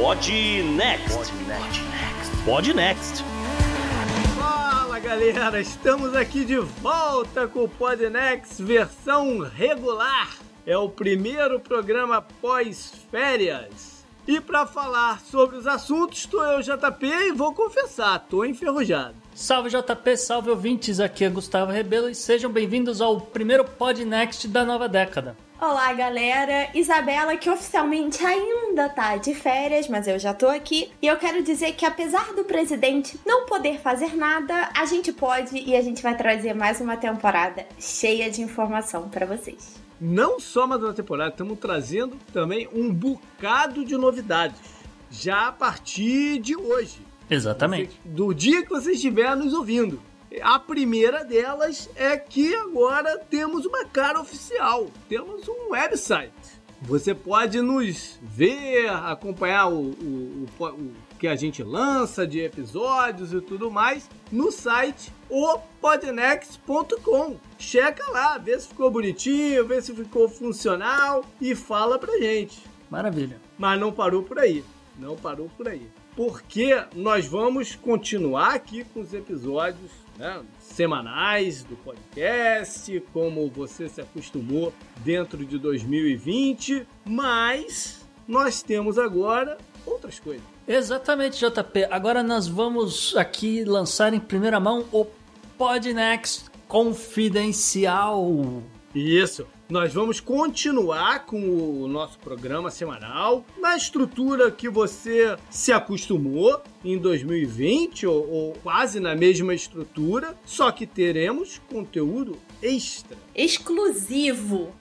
Pod Next. Pod Next. Fala galera, estamos aqui de volta com o Podnext versão regular. É o primeiro programa pós-férias. E para falar sobre os assuntos, estou eu, JP, e vou confessar, tô enferrujado. Salve JP, salve ouvintes, aqui é Gustavo Rebelo e sejam bem-vindos ao primeiro Podnext da nova década. Olá, galera. Isabela, que oficialmente ainda tá de férias, mas eu já tô aqui. E eu quero dizer que, apesar do presidente não poder fazer nada, a gente pode e a gente vai trazer mais uma temporada cheia de informação para vocês. Não só mais uma temporada, estamos trazendo também um bocado de novidades. Já a partir de hoje. Exatamente. Do dia que você estiver nos ouvindo. A primeira delas é que agora temos uma cara oficial, temos um website. Você pode nos ver, acompanhar o, o, o, o que a gente lança de episódios e tudo mais no site opodnext.com. Checa lá, vê se ficou bonitinho, vê se ficou funcional e fala pra gente. Maravilha. Mas não parou por aí. Não parou por aí. Porque nós vamos continuar aqui com os episódios né, semanais do podcast, como você se acostumou dentro de 2020, mas nós temos agora outras coisas. Exatamente, JP. Agora nós vamos aqui lançar em primeira mão o Podnext Confidencial. Isso. Nós vamos continuar com o nosso programa semanal na estrutura que você se acostumou em 2020 ou, ou, quase na mesma estrutura, só que teremos conteúdo extra, exclusivo.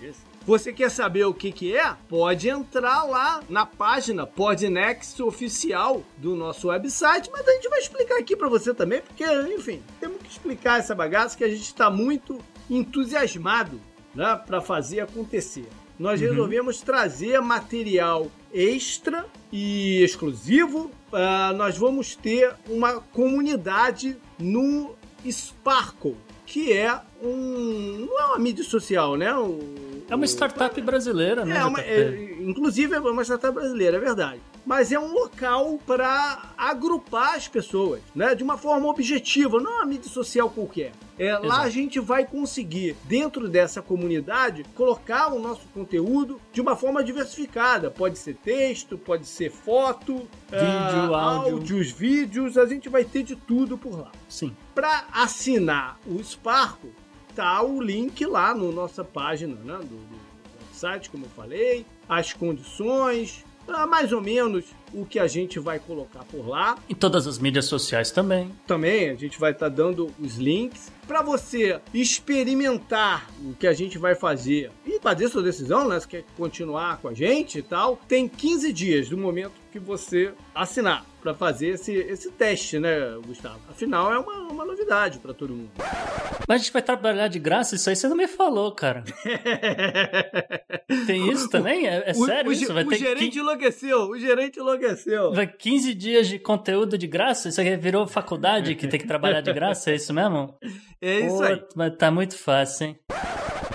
Isso. Você quer saber o que, que é? Pode entrar lá na página Podnext oficial do nosso website, mas a gente vai explicar aqui para você também, porque, enfim, temos que explicar essa bagaça que a gente está muito entusiasmado né, para fazer acontecer. Nós uhum. resolvemos trazer material extra e exclusivo. Uh, nós vamos ter uma comunidade no Sparkle, que é um. não é uma mídia social, né? É uma startup brasileira, né? É uma, é, inclusive é uma startup brasileira, é verdade. Mas é um local para agrupar as pessoas, né? De uma forma objetiva, não é uma mídia social qualquer. É, lá a gente vai conseguir, dentro dessa comunidade, colocar o nosso conteúdo de uma forma diversificada. Pode ser texto, pode ser foto, vídeo, uh, áudio. áudios, vídeos, a gente vai ter de tudo por lá. Sim. Para assinar o Sparco, tá o link lá na nossa página né, do, do site, como eu falei, as condições, mais ou menos o que a gente vai colocar por lá. Em todas as mídias sociais também. Também, a gente vai estar tá dando os links para você experimentar o que a gente vai fazer e fazer sua decisão, né? Se quer continuar com a gente e tal, tem 15 dias do momento que você assinar para fazer esse, esse teste, né, Gustavo? Afinal, é uma, uma novidade para todo mundo. Mas a gente vai trabalhar de graça? Isso aí você não me falou, cara. Tem isso também? É, é o, sério o, isso? Vai o ter gerente que... enlouqueceu, o gerente enlouqueceu. Vai 15 dias de conteúdo de graça? Isso aqui virou faculdade que tem que trabalhar de graça? É isso mesmo? É isso Pô, aí. Mas tá muito fácil, hein?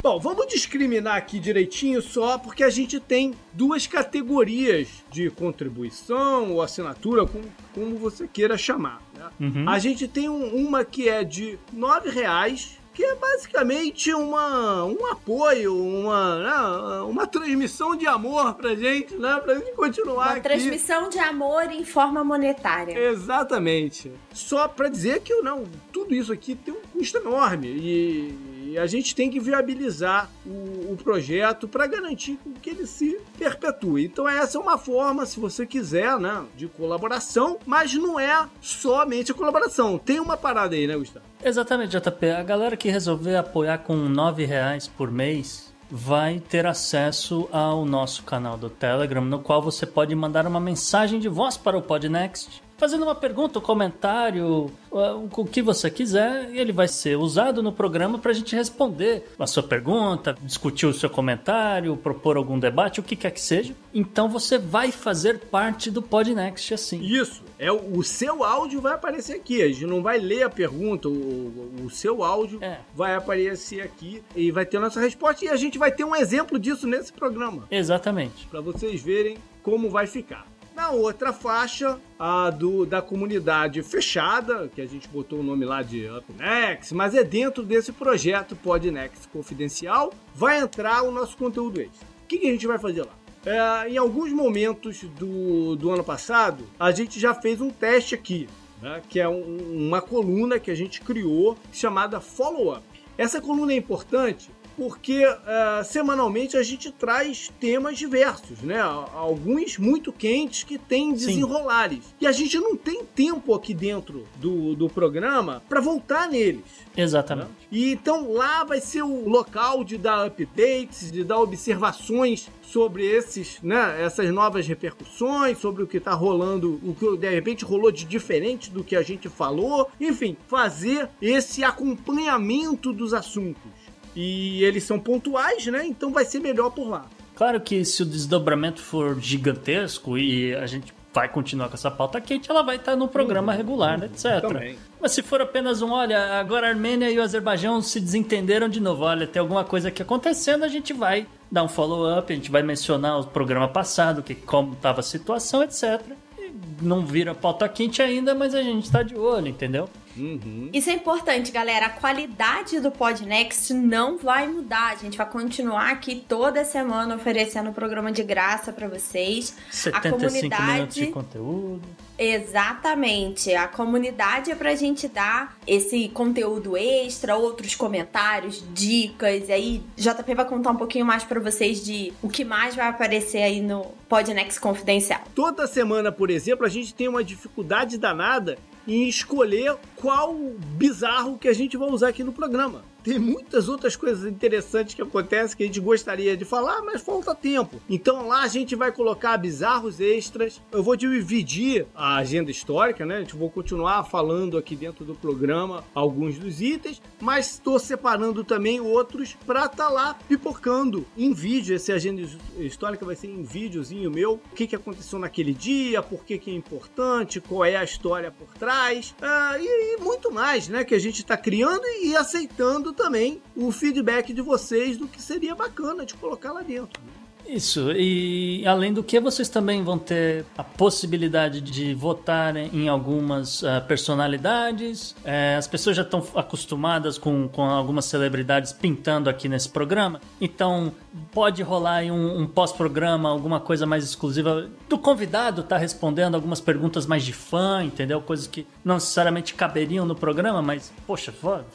Bom, vamos discriminar aqui direitinho só porque a gente tem duas categorias de contribuição ou assinatura, como, como você queira chamar. Né? Uhum. A gente tem um, uma que é de R$ reais que é basicamente uma, um apoio, uma, né, uma transmissão de amor pra gente, né? Pra gente continuar uma aqui. transmissão de amor em forma monetária. Exatamente. Só pra dizer que não, tudo isso aqui tem um custo enorme e e a gente tem que viabilizar o, o projeto para garantir que ele se perpetue. Então essa é uma forma, se você quiser, né, de colaboração, mas não é somente a colaboração. Tem uma parada aí, né, Gustavo? Exatamente, JP. A galera que resolver apoiar com nove reais por mês vai ter acesso ao nosso canal do Telegram, no qual você pode mandar uma mensagem de voz para o Podnext fazendo uma pergunta, um comentário, o que você quiser, e ele vai ser usado no programa para a gente responder a sua pergunta, discutir o seu comentário, propor algum debate, o que quer que seja. Então você vai fazer parte do Podnext assim. Isso, é o seu áudio vai aparecer aqui. A gente não vai ler a pergunta, o, o seu áudio é. vai aparecer aqui e vai ter nossa resposta e a gente vai ter um exemplo disso nesse programa. Exatamente. Para vocês verem como vai ficar. Na outra faixa, a do, da comunidade fechada, que a gente botou o nome lá de UpNext, mas é dentro desse projeto Podnext Confidencial, vai entrar o nosso conteúdo extra. O que, que a gente vai fazer lá? É, em alguns momentos do, do ano passado, a gente já fez um teste aqui, né, que é um, uma coluna que a gente criou chamada Follow Up. Essa coluna é importante porque uh, semanalmente a gente traz temas diversos, né? Alguns muito quentes que têm desenrolares. Sim. E a gente não tem tempo aqui dentro do, do programa para voltar neles. Exatamente. Né? E então lá vai ser o local de dar updates, de dar observações sobre esses, né, essas novas repercussões, sobre o que está rolando, o que de repente rolou de diferente do que a gente falou, enfim, fazer esse acompanhamento dos assuntos. E eles são pontuais, né? Então vai ser melhor por lá. Claro que se o desdobramento for gigantesco e a gente vai continuar com essa pauta quente, ela vai estar no programa uhum, regular, né, etc. Também. Mas se for apenas um, olha, agora a Armênia e o Azerbaijão se desentenderam de novo, olha, tem alguma coisa aqui acontecendo, a gente vai dar um follow-up, a gente vai mencionar o programa passado, que como estava a situação, etc. E não vira pauta quente ainda, mas a gente está de olho, entendeu? Uhum. Isso é importante, galera. A qualidade do Podnext não vai mudar. A gente vai continuar aqui toda semana oferecendo o programa de graça para vocês. 75 a comunidade... minutos de conteúdo. Exatamente. A comunidade é pra gente dar esse conteúdo extra, outros comentários, dicas. E aí, JP vai contar um pouquinho mais para vocês de o que mais vai aparecer aí no Podnext Confidencial. Toda semana, por exemplo, a gente tem uma dificuldade danada em escolher qual bizarro que a gente vai usar aqui no programa tem muitas outras coisas interessantes que acontecem que a gente gostaria de falar, mas falta tempo. Então lá a gente vai colocar bizarros extras. Eu vou dividir a agenda histórica, né? A gente vou continuar falando aqui dentro do programa alguns dos itens, mas estou separando também outros para estar tá lá pipocando em vídeo. Essa agenda histórica vai ser em videozinho meu. O que, que aconteceu naquele dia, por que, que é importante, qual é a história por trás ah, e, e muito mais, né? Que a gente está criando e aceitando também o feedback de vocês do que seria bacana de colocar lá dentro. Isso, e além do que, vocês também vão ter a possibilidade de votar em algumas uh, personalidades. É, as pessoas já estão acostumadas com, com algumas celebridades pintando aqui nesse programa, então pode rolar um, um pós-programa, alguma coisa mais exclusiva do convidado tá respondendo algumas perguntas mais de fã, entendeu? Coisas que não necessariamente caberiam no programa, mas, poxa,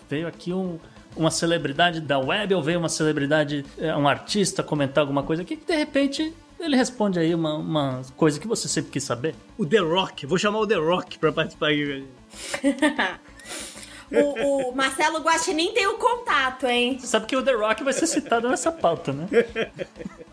veio aqui um uma celebridade da web ou veio uma celebridade, é, um artista comentar alguma coisa aqui que de repente ele responde aí uma, uma coisa que você sempre quis saber. O The Rock, vou chamar o The Rock pra participar aqui. o, o, Marcelo Guaxinim tem o contato, hein? Você sabe que o The Rock vai ser citado nessa pauta, né?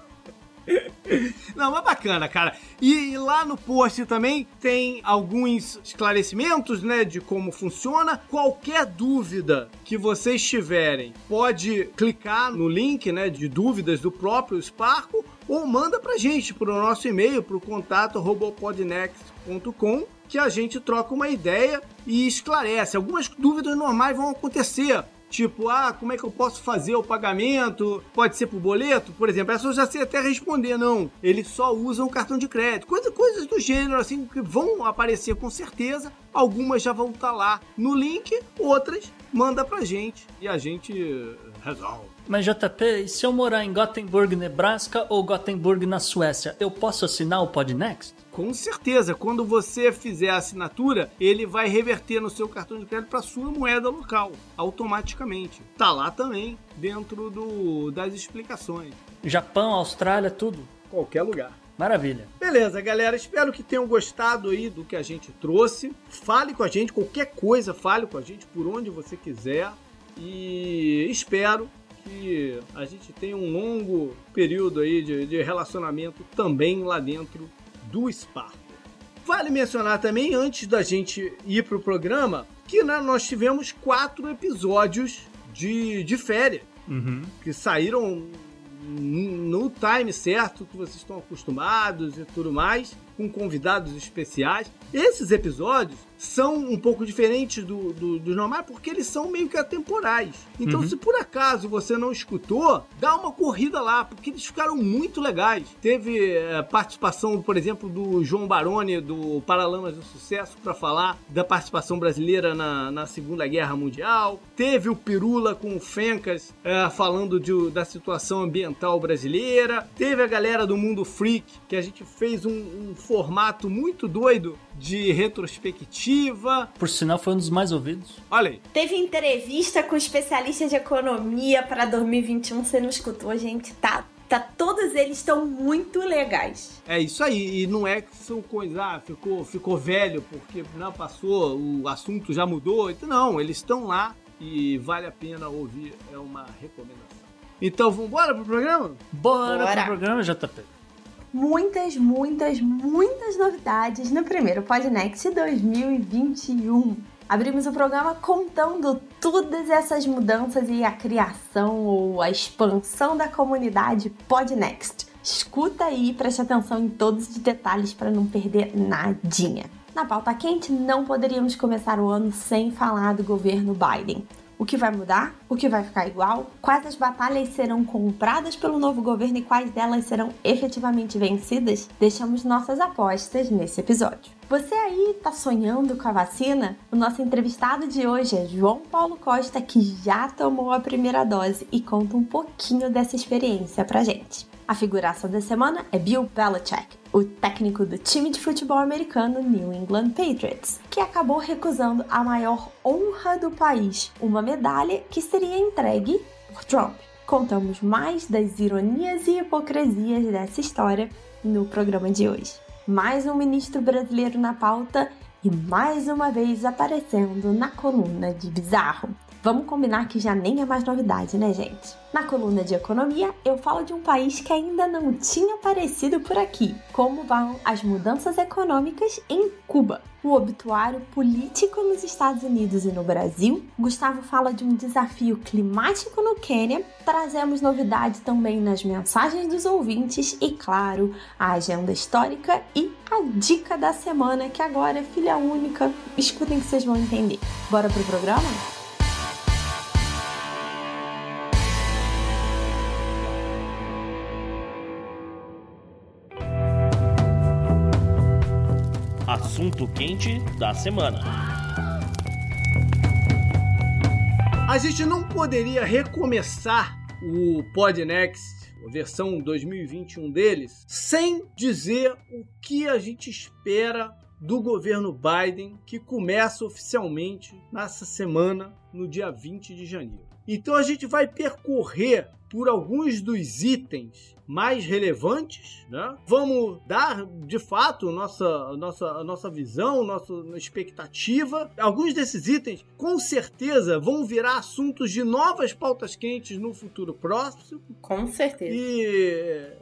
Não, mas bacana, cara. E, e, lá no post também tem alguns esclarecimentos, né, de como funciona. Qualquer dúvida que vocês tiverem, pode clicar no link, né, de dúvidas do próprio Sparco ou manda pra gente pro nosso e-mail, pro contato robopodnext.com que a gente troca uma ideia e esclarece. Algumas dúvidas normais vão acontecer. Tipo, ah, como é que eu posso fazer o pagamento? Pode ser por boleto? Por exemplo, essa eu já sei até responder, não. Eles só usam cartão de crédito. Coisa, coisas do gênero, assim, que vão aparecer com certeza. Algumas já vão estar tá lá no link, outras manda pra gente e a gente resolve. Mas JP, e se eu morar em Gothenburg, Nebraska ou Gothenburg na Suécia, eu posso assinar o Podnext? Com certeza, quando você fizer a assinatura, ele vai reverter no seu cartão de crédito para sua moeda local, automaticamente. Tá lá também, dentro do, das explicações. Japão, Austrália, tudo. Qualquer lugar. Maravilha. Beleza, galera. Espero que tenham gostado aí do que a gente trouxe. Fale com a gente, qualquer coisa, fale com a gente por onde você quiser. E espero que a gente tenha um longo período aí de, de relacionamento também lá dentro do Sparco. Vale mencionar também, antes da gente ir pro programa, que né, nós tivemos quatro episódios de, de férias. Uhum. Que saíram no time certo, que vocês estão acostumados e tudo mais. com convidados especiais. Esses episódios são um pouco diferentes do, do, do normal porque eles são meio que atemporais. Então, uhum. se por acaso você não escutou, dá uma corrida lá, porque eles ficaram muito legais. Teve é, participação, por exemplo, do João Baroni, do Paralamas do Sucesso, para falar da participação brasileira na, na Segunda Guerra Mundial. Teve o Pirula com o Fencas é, falando de, da situação ambiental brasileira. Teve a galera do Mundo Freak, que a gente fez um, um formato muito doido de retrospectiva. Por sinal, foi um dos mais ouvidos. Olha aí. Teve entrevista com especialistas de economia para 2021. Você não escutou, gente? Tá Tá, todos eles estão muito legais. É isso aí, e não é que são coisas, ah, ficou, ficou velho porque não passou, o assunto já mudou. Então, não, eles estão lá e vale a pena ouvir, é uma recomendação. Então, vamos embora pro programa? Bora, Bora. pro programa, JP muitas, muitas, muitas novidades no primeiro Podnext 2021. Abrimos o programa contando todas essas mudanças e a criação ou a expansão da comunidade Podnext. Escuta aí e preste atenção em todos os detalhes para não perder nadinha. Na pauta quente, não poderíamos começar o ano sem falar do governo Biden. O que vai mudar? O que vai ficar igual? Quais as batalhas serão compradas pelo novo governo e quais delas serão efetivamente vencidas? Deixamos nossas apostas nesse episódio. Você aí tá sonhando com a vacina? O nosso entrevistado de hoje é João Paulo Costa, que já tomou a primeira dose e conta um pouquinho dessa experiência pra gente. A figuração da semana é Bill Belichick, o técnico do time de futebol americano New England Patriots, que acabou recusando a maior honra do país, uma medalha que seria entregue por Trump. Contamos mais das ironias e hipocrisias dessa história no programa de hoje. Mais um ministro brasileiro na pauta e mais uma vez aparecendo na coluna de Bizarro. Vamos combinar que já nem é mais novidade, né, gente? Na coluna de economia, eu falo de um país que ainda não tinha aparecido por aqui. Como vão as mudanças econômicas em Cuba? O obituário político nos Estados Unidos e no Brasil. Gustavo fala de um desafio climático no Quênia. Trazemos novidades também nas mensagens dos ouvintes e, claro, a agenda histórica e a dica da semana, que agora é filha única. Escutem que vocês vão entender. Bora pro programa? Assunto quente da semana. A gente não poderia recomeçar o Podnext, a versão 2021 deles, sem dizer o que a gente espera do governo Biden, que começa oficialmente nessa semana, no dia 20 de janeiro. Então a gente vai percorrer por alguns dos itens mais relevantes, né? Vamos dar de fato nossa nossa nossa visão, nossa expectativa. Alguns desses itens, com certeza, vão virar assuntos de novas pautas quentes no futuro próximo. Com certeza. E,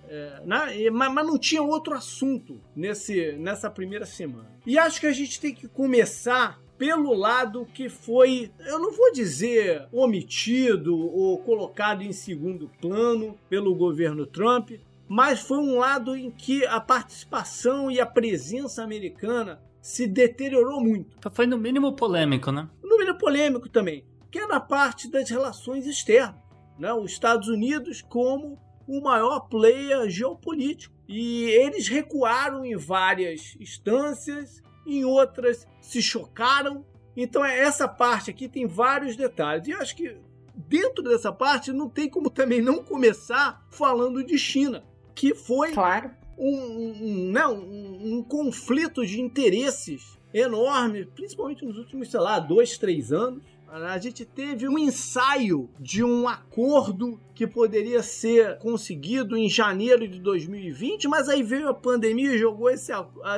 é, né? mas, mas não tinha outro assunto nesse nessa primeira semana. E acho que a gente tem que começar pelo lado que foi, eu não vou dizer omitido ou colocado em segundo plano pelo governo Trump, mas foi um lado em que a participação e a presença americana se deteriorou muito. Foi no mínimo polêmico, né? No mínimo polêmico também, que é na parte das relações externas. Né? Os Estados Unidos como o maior player geopolítico. E eles recuaram em várias instâncias em outras se chocaram. Então é essa parte aqui tem vários detalhes. E acho que dentro dessa parte não tem como também não começar falando de China, que foi claro. um, um, não, um, um conflito de interesses enorme, principalmente nos últimos, sei lá, dois, três anos. A gente teve um ensaio de um acordo que poderia ser conseguido em janeiro de 2020, mas aí veio a pandemia e jogou esse,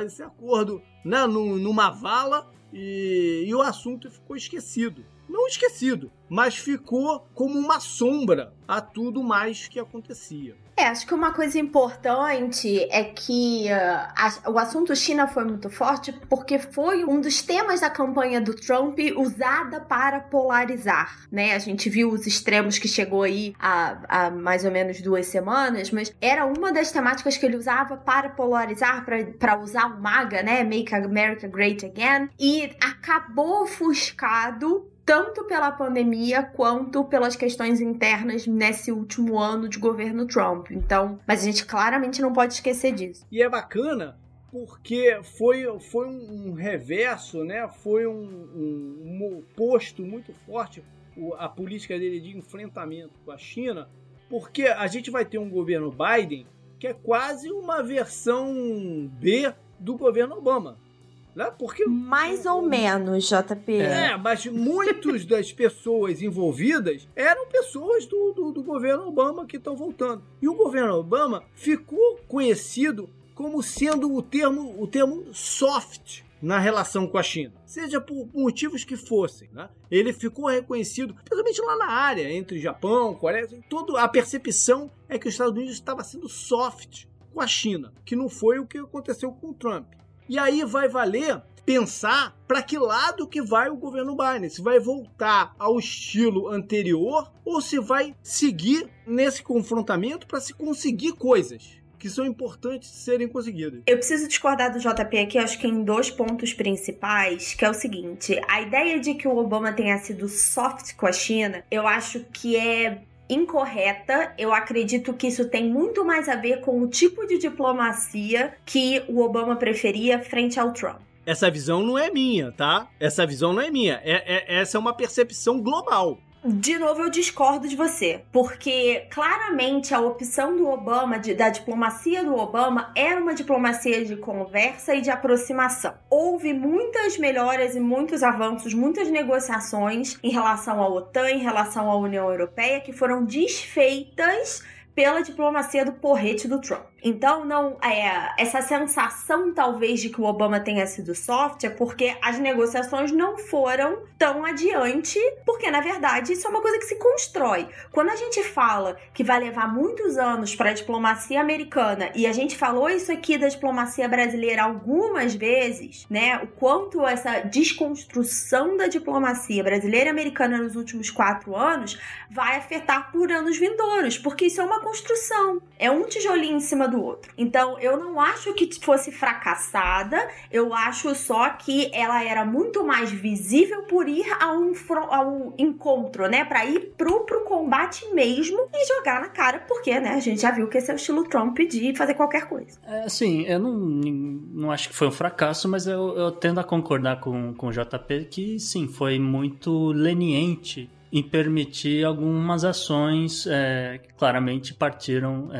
esse acordo né, numa vala e, e o assunto ficou esquecido. Não esquecido, mas ficou como uma sombra a tudo mais que acontecia. É, acho que uma coisa importante é que uh, a, o assunto China foi muito forte porque foi um dos temas da campanha do Trump usada para polarizar, né? A gente viu os extremos que chegou aí há, há mais ou menos duas semanas, mas era uma das temáticas que ele usava para polarizar, para usar o MAGA, né? Make America Great Again, e acabou ofuscado tanto pela pandemia quanto pelas questões internas nesse último ano de governo Trump. Então, mas a gente claramente não pode esquecer disso. E é bacana porque foi, foi um reverso, né? Foi um, um, um oposto muito forte a política dele de enfrentamento com a China, porque a gente vai ter um governo Biden que é quase uma versão B do governo Obama. Né? Porque, Mais ou menos, JP. É, mas muitas das pessoas envolvidas eram pessoas do, do, do governo Obama que estão voltando. E o governo Obama ficou conhecido como sendo o termo, o termo soft na relação com a China, seja por motivos que fossem. Né? Ele ficou reconhecido, principalmente lá na área, entre Japão, Coreia, toda a percepção é que os Estados Unidos estava sendo soft com a China, que não foi o que aconteceu com o Trump. E aí vai valer pensar para que lado que vai o governo Biden, se vai voltar ao estilo anterior ou se vai seguir nesse confrontamento para se conseguir coisas que são importantes de serem conseguidas. Eu preciso discordar do JP aqui, acho que em dois pontos principais, que é o seguinte: a ideia de que o Obama tenha sido soft com a China, eu acho que é incorreta. Eu acredito que isso tem muito mais a ver com o tipo de diplomacia que o Obama preferia frente ao Trump. Essa visão não é minha, tá? Essa visão não é minha. É, é, essa é uma percepção global de novo, eu discordo de você, porque claramente a opção do Obama, de, da diplomacia do Obama, era uma diplomacia de conversa e de aproximação. Houve muitas melhoras e muitos avanços, muitas negociações em relação à OTAN, em relação à União Europeia, que foram desfeitas pela diplomacia do porrete do Trump. Então, não é essa sensação talvez de que o Obama tenha sido soft é porque as negociações não foram tão adiante, porque na verdade isso é uma coisa que se constrói. Quando a gente fala que vai levar muitos anos para a diplomacia americana e a gente falou isso aqui da diplomacia brasileira algumas vezes, né? O quanto essa desconstrução da diplomacia brasileira e americana nos últimos quatro anos vai afetar por anos vindouros, porque isso é uma construção, é um tijolinho em cima do do outro. Então, eu não acho que fosse fracassada, eu acho só que ela era muito mais visível por ir a um, a um encontro, né? Pra ir pro, pro combate mesmo e jogar na cara, porque, né, a gente já viu que esse é o estilo Trump de fazer qualquer coisa. É, assim, eu não, não acho que foi um fracasso, mas eu, eu tendo a concordar com, com o JP que sim, foi muito leniente em permitir algumas ações é, que claramente partiram é,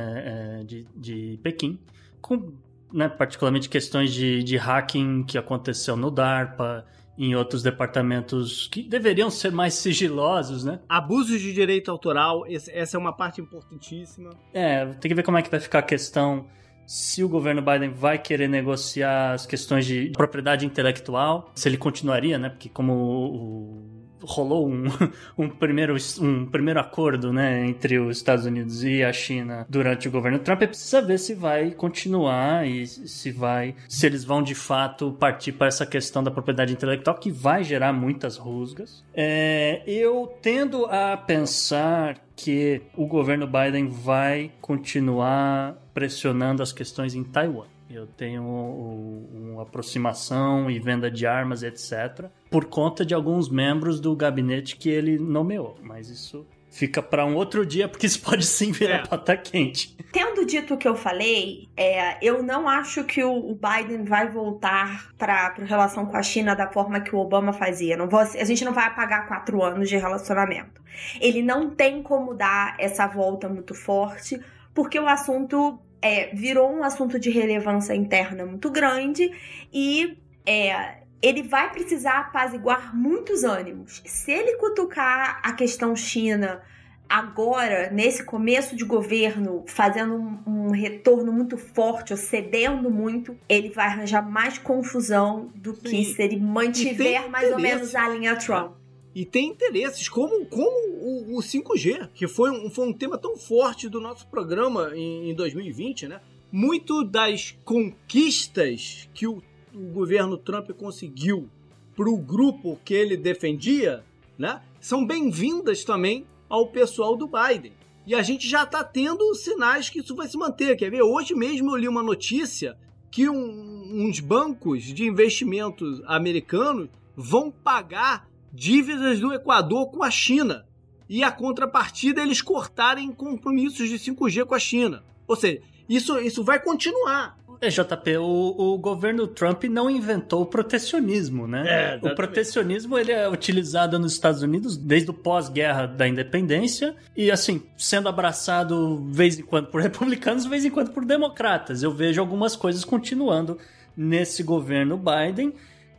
é, de, de Pequim, com né, particularmente questões de, de hacking que aconteceu no DARPA, em outros departamentos que deveriam ser mais sigilosos, né? Abusos de direito autoral, essa é uma parte importantíssima. É, tem que ver como é que vai ficar a questão se o governo Biden vai querer negociar as questões de propriedade intelectual, se ele continuaria, né? Porque como o rolou um, um, primeiro, um primeiro acordo né, entre os Estados Unidos e a China durante o governo Trump, é precisa ver se vai continuar e se vai, se eles vão de fato partir para essa questão da propriedade intelectual que vai gerar muitas rusgas. É, eu tendo a pensar que o governo Biden vai continuar pressionando as questões em Taiwan. Eu tenho uma aproximação e venda de armas, etc., por conta de alguns membros do gabinete que ele nomeou. Mas isso fica para um outro dia, porque isso pode sim virar é. pata quente. Tendo dito o que eu falei, é, eu não acho que o Biden vai voltar para a relação com a China da forma que o Obama fazia. Não vou, a gente não vai apagar quatro anos de relacionamento. Ele não tem como dar essa volta muito forte, porque o assunto é, virou um assunto de relevância interna muito grande e é, ele vai precisar apaziguar muitos ânimos. Se ele cutucar a questão China agora, nesse começo de governo, fazendo um, um, retorno muito forte, ou cedendo muito, ele vai arranjar mais confusão do Sim. que se ele mantiver mais ou menos a linha Trump. E tem interesses, como, como o, o 5G, que foi um, foi um tema tão forte do nosso programa em, em 2020, né? Muito das conquistas que o, o governo Trump conseguiu para o grupo que ele defendia, né? São bem-vindas também ao pessoal do Biden. E a gente já está tendo sinais que isso vai se manter. Quer ver? Hoje mesmo eu li uma notícia que um, uns bancos de investimentos americanos vão pagar dívidas do Equador com a China. E a contrapartida eles cortarem compromissos de 5G com a China. Ou seja, isso, isso vai continuar. É, JP, o, o governo Trump não inventou o protecionismo, né? É, o protecionismo ele é utilizado nos Estados Unidos desde o pós-guerra da independência e, assim, sendo abraçado vez em quando por republicanos, vez em quando por democratas. Eu vejo algumas coisas continuando nesse governo Biden.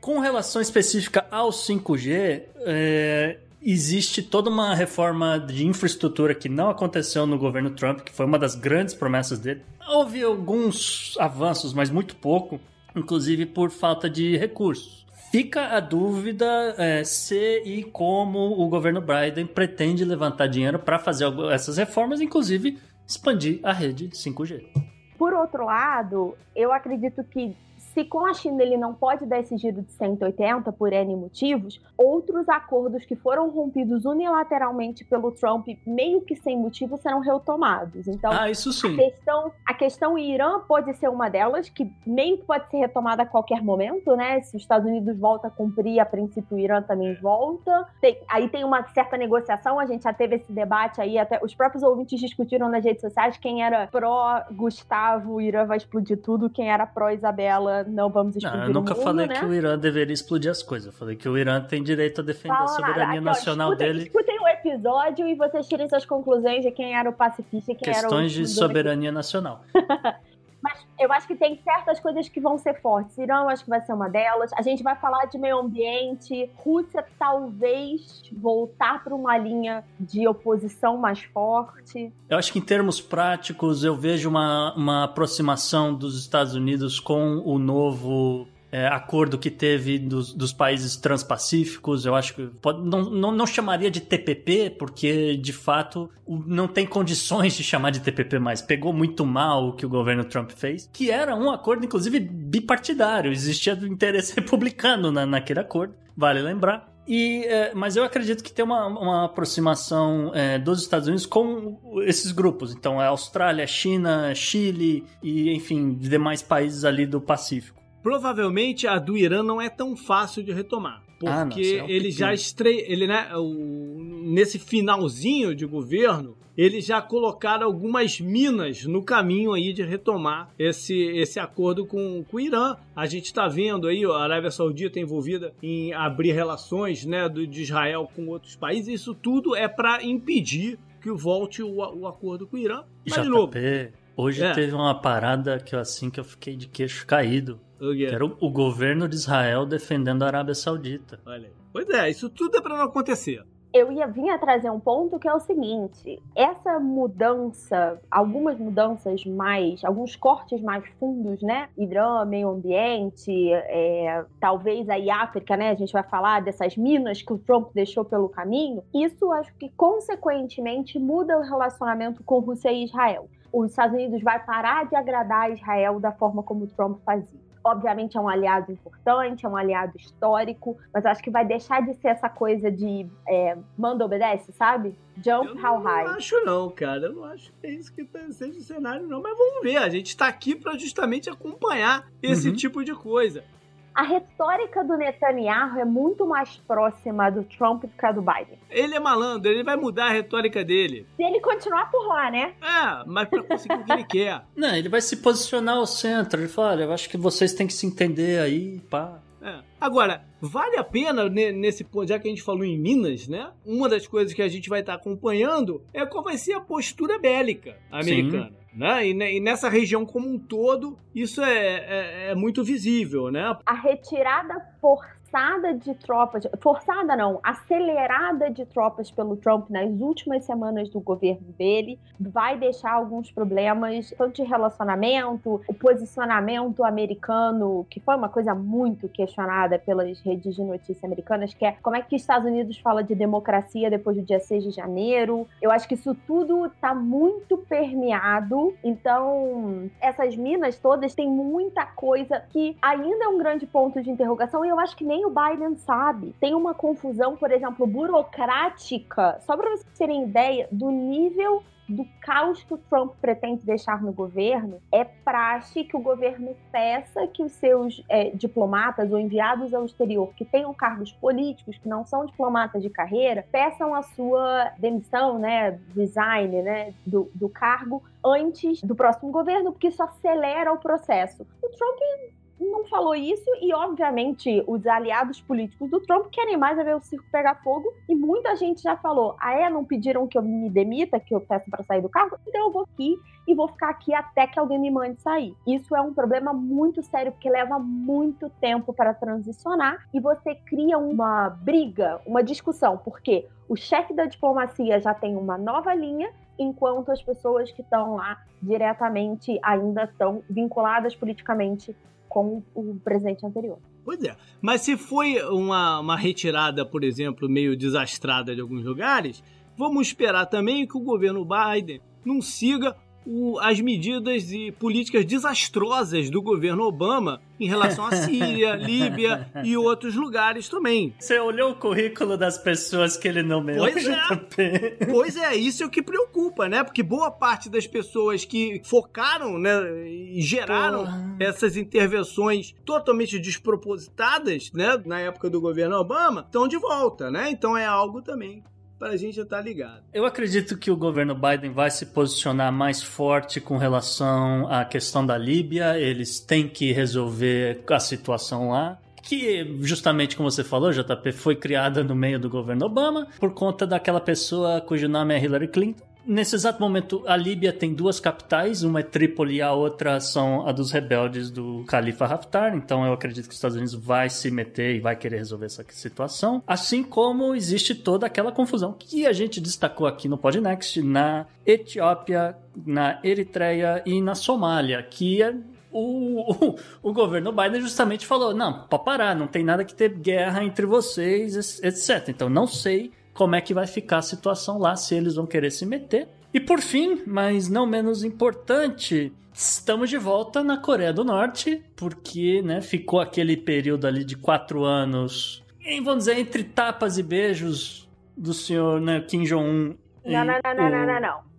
Com relação específica ao 5G, é, existe toda uma reforma de infraestrutura que não aconteceu no governo Trump, que foi uma das grandes promessas dele. Houve alguns avanços, mas muito pouco, inclusive por falta de recursos. Fica a dúvida é, se e como o governo Biden pretende levantar dinheiro para fazer essas reformas, inclusive expandir a rede 5G. Por outro lado, eu acredito que se com a China ele não pode dar esse giro de 180 por N motivos, outros acordos que foram rompidos unilateralmente pelo Trump, meio que sem motivo, serão retomados. Então, ah, isso sim. A questão, a questão Irã pode ser uma delas, que meio que pode ser retomada a qualquer momento, né? Se os Estados Unidos volta a cumprir, a princípio o Irã também volta. Tem, aí tem uma certa negociação, a gente já teve esse debate aí, até os próprios ouvintes discutiram nas redes sociais quem era pró-Gustavo, Irã vai explodir tudo, quem era pró-Isabela não vamos explodir não, eu nunca mundo, falei né? que o Irã deveria explodir as coisas. Eu falei que o Irã tem direito a defender Fala a soberania nada. nacional Aqui, ó, escutem, dele. Escutem o episódio e vocês tirem suas conclusões de quem era o pacifista e quem Questões era o... Questões de soberania nacional. Mas eu acho que tem certas coisas que vão ser fortes. Irã, eu acho que vai ser uma delas. A gente vai falar de meio ambiente. Rússia, talvez voltar para uma linha de oposição mais forte. Eu acho que, em termos práticos, eu vejo uma, uma aproximação dos Estados Unidos com o novo é, acordo que teve dos, dos países transpacíficos. Eu acho que pode, não, não, não, chamaria de TPP, porque de fato não tem condições de chamar de TPP mais. Pegou muito mal o que o governo Trump fez, que era um acordo, inclusive, bipartidário. Existia interesse republicano na, naquele acordo, vale lembrar. E, é, mas eu acredito que tem uma, uma aproximação é, dos Estados Unidos com esses grupos. Então, é Austrália, China, Chile e, enfim, demais países ali do Pacífico. Provavelmente a do Irã não é tão fácil de retomar. Ah, porque ah, ele já estreia. Ele, né, o, nesse finalzinho de governo, eles já colocaram algumas minas no caminho aí de retomar esse, esse acordo com, com o Irã. A gente está vendo aí, a Arábia Saudita envolvida em abrir relações né, do, de Israel com outros países. Isso tudo é para impedir que volte o, o acordo com o Irã. Mas, JP, de novo, hoje é. teve uma parada que eu, assim que eu fiquei de queixo caído. Que era o, o, governo de Israel defendendo a Arábia Saudita. Olha aí. Pois é, isso tudo é para não acontecer. Eu ia vir a trazer um ponto que é o seguinte: essa mudança, algumas mudanças mais, alguns cortes mais fundos, né? Irã, meio ambiente, é, talvez aí África, né? A gente vai falar dessas minas que o Trump deixou pelo caminho. Isso acho que consequentemente muda o relacionamento com Rússia e Israel. Os Estados Unidos vai parar de agradar Israel da forma como o Trump fazia obviamente é um aliado importante, é um aliado histórico, mas acho que vai deixar de ser essa coisa de é, manda obedece, sabe? Jump eu how high. Não acho não, cara. Eu não acho que é isso que tá, seja o cenário, não. Mas vamos ver. A gente está aqui para justamente acompanhar esse uhum. tipo de coisa a retórica do Netanyahu é muito mais próxima do Trump do que a do Biden. Ele é malandro, ele vai mudar a retórica dele. Se ele continuar por lá, né? É, mas pra conseguir o que ele quer. Não, ele vai se posicionar ao centro. Ele fala: olha, eu acho que vocês têm que se entender aí, pá. É. Agora, vale a pena, nesse ponto, já que a gente falou em Minas, né? Uma das coisas que a gente vai estar acompanhando é qual vai ser a postura bélica americana. Sim. Né? E, nessa região como um todo, isso é, é, é muito visível, né? A retirada forçada forçada de tropas, forçada não, acelerada de tropas pelo Trump nas últimas semanas do governo dele, vai deixar alguns problemas, tanto de relacionamento, o posicionamento americano, que foi uma coisa muito questionada pelas redes de notícia americanas, que é como é que os Estados Unidos fala de democracia depois do dia 6 de janeiro. Eu acho que isso tudo está muito permeado. Então, essas minas todas têm muita coisa que ainda é um grande ponto de interrogação e eu acho que nem o Biden sabe. Tem uma confusão, por exemplo, burocrática, só para vocês terem ideia do nível do caos que o Trump pretende deixar no governo, é praxe que o governo peça que os seus é, diplomatas ou enviados ao exterior que tenham cargos políticos, que não são diplomatas de carreira, peçam a sua demissão, né, resign, né, do, do cargo antes do próximo governo, porque isso acelera o processo. O Trump não falou isso e, obviamente, os aliados políticos do Trump querem mais é ver o circo pegar fogo e muita gente já falou: ah, é? Não pediram que eu me demita, que eu peça para sair do cargo? Então eu vou aqui e vou ficar aqui até que alguém me mande sair. Isso é um problema muito sério porque leva muito tempo para transicionar e você cria uma briga, uma discussão, porque o chefe da diplomacia já tem uma nova linha enquanto as pessoas que estão lá diretamente ainda estão vinculadas politicamente com o presidente anterior. Pois é. Mas se foi uma, uma retirada, por exemplo, meio desastrada de alguns lugares, vamos esperar também que o governo Biden não siga o, as medidas e políticas desastrosas do governo Obama em relação à Síria, Líbia e outros lugares também. Você olhou o currículo das pessoas que ele nomeou? Pois é. pois é, isso é o que preocupa, né? Porque boa parte das pessoas que focaram, né, e geraram Porra. essas intervenções totalmente despropositadas, né, na época do governo Obama, estão de volta, né? Então é algo também pra gente estar ligado. Eu acredito que o governo Biden vai se posicionar mais forte com relação à questão da Líbia. Eles têm que resolver a situação lá que justamente como você falou, JP, foi criada no meio do governo Obama por conta daquela pessoa cujo nome é Hillary Clinton Nesse exato momento, a Líbia tem duas capitais, uma é Trípoli e a outra são a dos rebeldes do Califa Haftar, então eu acredito que os Estados Unidos vai se meter e vai querer resolver essa situação, assim como existe toda aquela confusão que a gente destacou aqui no Podnext, na Etiópia, na Eritreia e na Somália, que é o, o, o, governo Biden justamente falou: não, pode parar, não tem nada que ter guerra entre vocês, etc. Então não sei como é que vai ficar a situação lá, se eles vão querer se meter. E por fim, mas não menos importante, estamos de volta na Coreia do Norte, porque né, ficou aquele período ali de quatro anos, em, vamos dizer, entre tapas e beijos do senhor né, Kim Jong-un. Não, não, não, não, não, não, não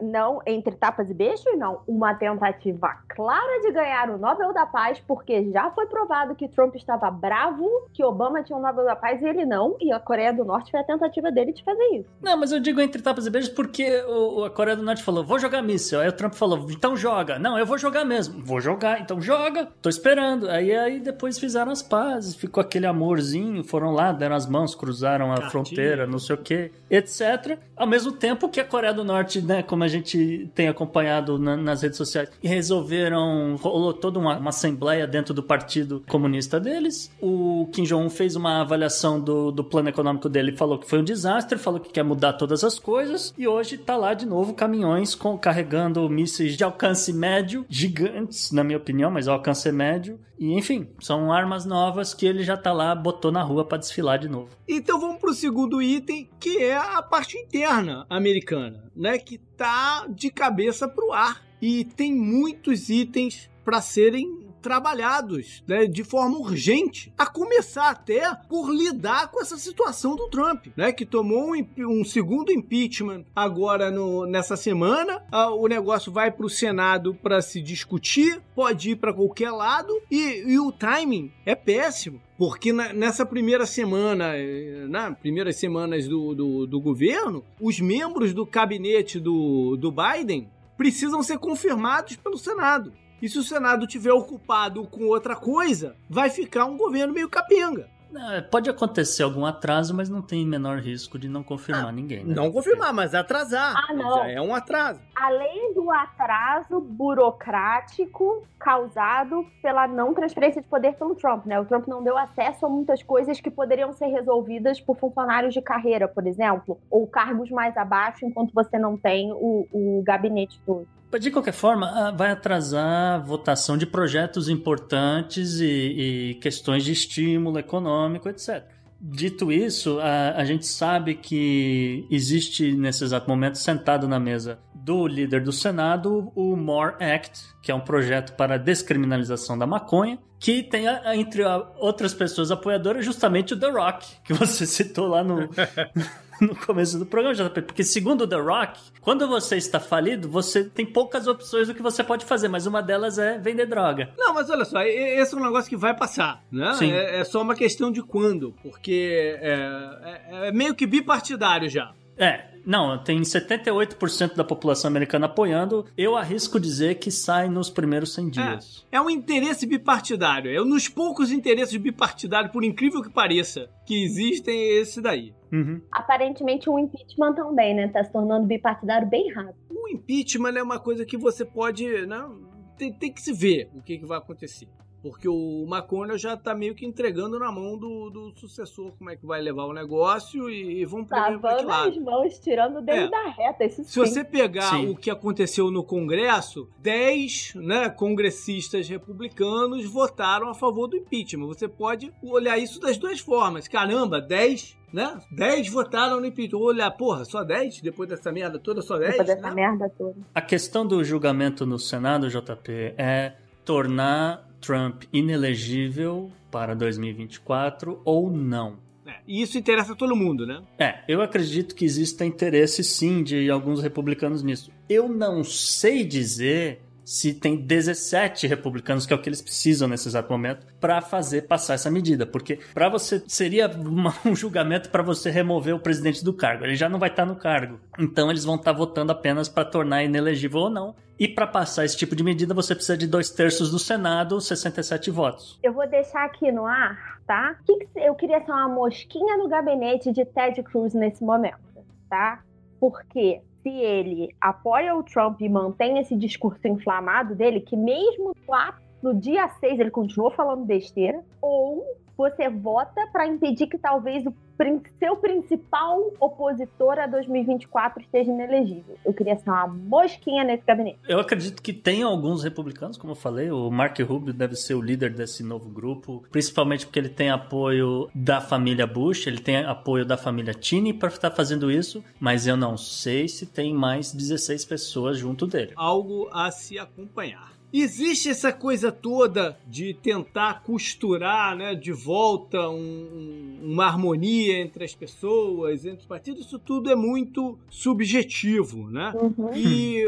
não entre tapas e beijos, não. Uma tentativa clara de ganhar o Nobel da Paz, porque já foi provado que Trump estava bravo, que Obama tinha o Nobel da Paz e ele não, e a Coreia do Norte foi a tentativa dele de fazer isso. Não, mas eu digo entre tapas e beijos porque o, a Coreia do Norte falou, vou jogar míssil. Aí o Trump falou, então joga. Não, eu vou jogar mesmo. Vou jogar, então joga. Tô esperando. Aí, aí depois fizeram as pazes, ficou aquele amorzinho, foram lá, deram as mãos, cruzaram a fronteira, não sei o que, etc. Ao mesmo tempo que a Coreia do Norte, né, como a gente tem acompanhado na, nas redes sociais, e resolveram, rolou toda uma, uma, assembleia dentro do Partido Comunista deles. O Kim Jong-un fez uma avaliação do, do plano econômico dele, falou que foi um desastre, falou que quer mudar todas as coisas, e hoje tá lá de novo caminhões com, carregando mísseis de alcance médio, gigantes, na minha opinião, mas alcance médio. E enfim, são armas novas que ele já tá lá, botou na rua para desfilar de novo. Então vamos pro segundo item, que é a parte interna americana, né? Que tá de cabeça pro ar. E tem muitos itens para serem trabalhados né, de forma urgente, a começar até por lidar com essa situação do Trump, né, que tomou um, um segundo impeachment agora no, nessa semana. Ah, o negócio vai para o Senado para se discutir, pode ir para qualquer lado e, e o timing é péssimo. Porque na, nessa primeira semana, eh, nas primeiras semanas do, do, do, governo, os membros do gabinete do, do Biden precisam ser confirmados pelo Senado. E se o Senado tiver ocupado com outra coisa, vai ficar um governo meio capenga. É, pode acontecer algum atraso, mas não tem menor risco de não confirmar ninguém. Né? Não confirmar, mas atrasar. Ah, não. Já é um atraso. Além do atraso burocrático causado pela não transferência de poder pelo Trump, né? O Trump não deu acesso a muitas coisas que poderiam ser resolvidas por funcionários de carreira, por exemplo, ou cargos mais abaixo, enquanto você não tem o, o gabinete todo. De qualquer forma, ah, vai atrasar a votação de projetos importantes e, e questões de estímulo econômico, etc. Dito isso, a, a, gente sabe que existe nesse exato momento sentado na mesa do líder do Senado o MORE Act, que é um projeto para a descriminalização da maconha, que tem, entre outras pessoas apoiadoras, justamente o The Rock, que você citou lá no, no começo do programa, JP. Porque segundo The Rock, quando você está falido, você tem poucas opções do que você pode fazer, mas uma delas é vender droga. Não, mas olha só, esse é um negócio que vai passar, né? Sim. É, é só uma questão de quando, porque é, é, é meio que bipartidário já. É, não, tem 78% da população americana apoiando. Eu arrisco dizer que sai nos primeiros 100 dias. É, é um interesse bipartidário. É um dos poucos interesses bipartidários, por incrível que pareça, que existem, é esse daí. Uhum. Aparentemente, o impeachment também, né? Tá se tornando bipartidário bem rápido. O impeachment é uma coisa que você pode. Né, tem, tem que se ver o que, que vai acontecer. Porque o McConnell já tá meio que entregando na mão do, do sucessor como é que vai levar o negócio e, e vamos prever tá, pra que lado. as mãos, tirando dele é. da reta. Se sim. você pegar sim. o que aconteceu no Congresso, 10 né, congressistas republicanos votaram a favor do impeachment. Você pode olhar isso das duas formas. Caramba, 10 né? 10 votaram no impeachment. Olha, porra, só 10? Depois dessa merda toda, só 10? Depois dessa né? merda toda. A questão do julgamento no Senado, JP, é tornar Trump inelegível para 2024 ou não. É, e isso interessa a todo mundo, né? É, eu acredito que exista interesse sim de alguns republicanos nisso. Eu não sei dizer se tem 17 republicanos, que é o que eles precisam nesse exato momento, para fazer passar essa medida. Porque para você seria uma, um julgamento para você remover o presidente do cargo. Ele já não vai estar tá no cargo. Então eles vão estar tá votando apenas para tornar inelegível ou não. E para passar esse tipo de medida, você precisa de dois terços do Senado, 67 votos. Eu vou deixar aqui no ar, tá? Eu queria ser uma mosquinha no gabinete de Ted Cruz nesse momento, tá? Porque se ele apoia o Trump e mantém esse discurso inflamado dele, que mesmo lá no dia 6 ele continuou falando besteira, ou você vota para impedir que talvez o seu principal opositor a 2024 esteja inelegível. Eu queria ser uma mosquinha nesse gabinete. Eu acredito que tem alguns republicanos, como eu falei, o Mark Rubio deve ser o líder desse novo grupo, principalmente porque ele tem apoio da família Bush, ele tem apoio da família Cheney para estar fazendo isso, mas eu não sei se tem mais 16 pessoas junto dele. Algo a se acompanhar. Existe essa coisa toda de tentar costurar né, de volta um, uma harmonia entre as pessoas, entre os partidos, isso tudo é muito subjetivo, né? Uhum. E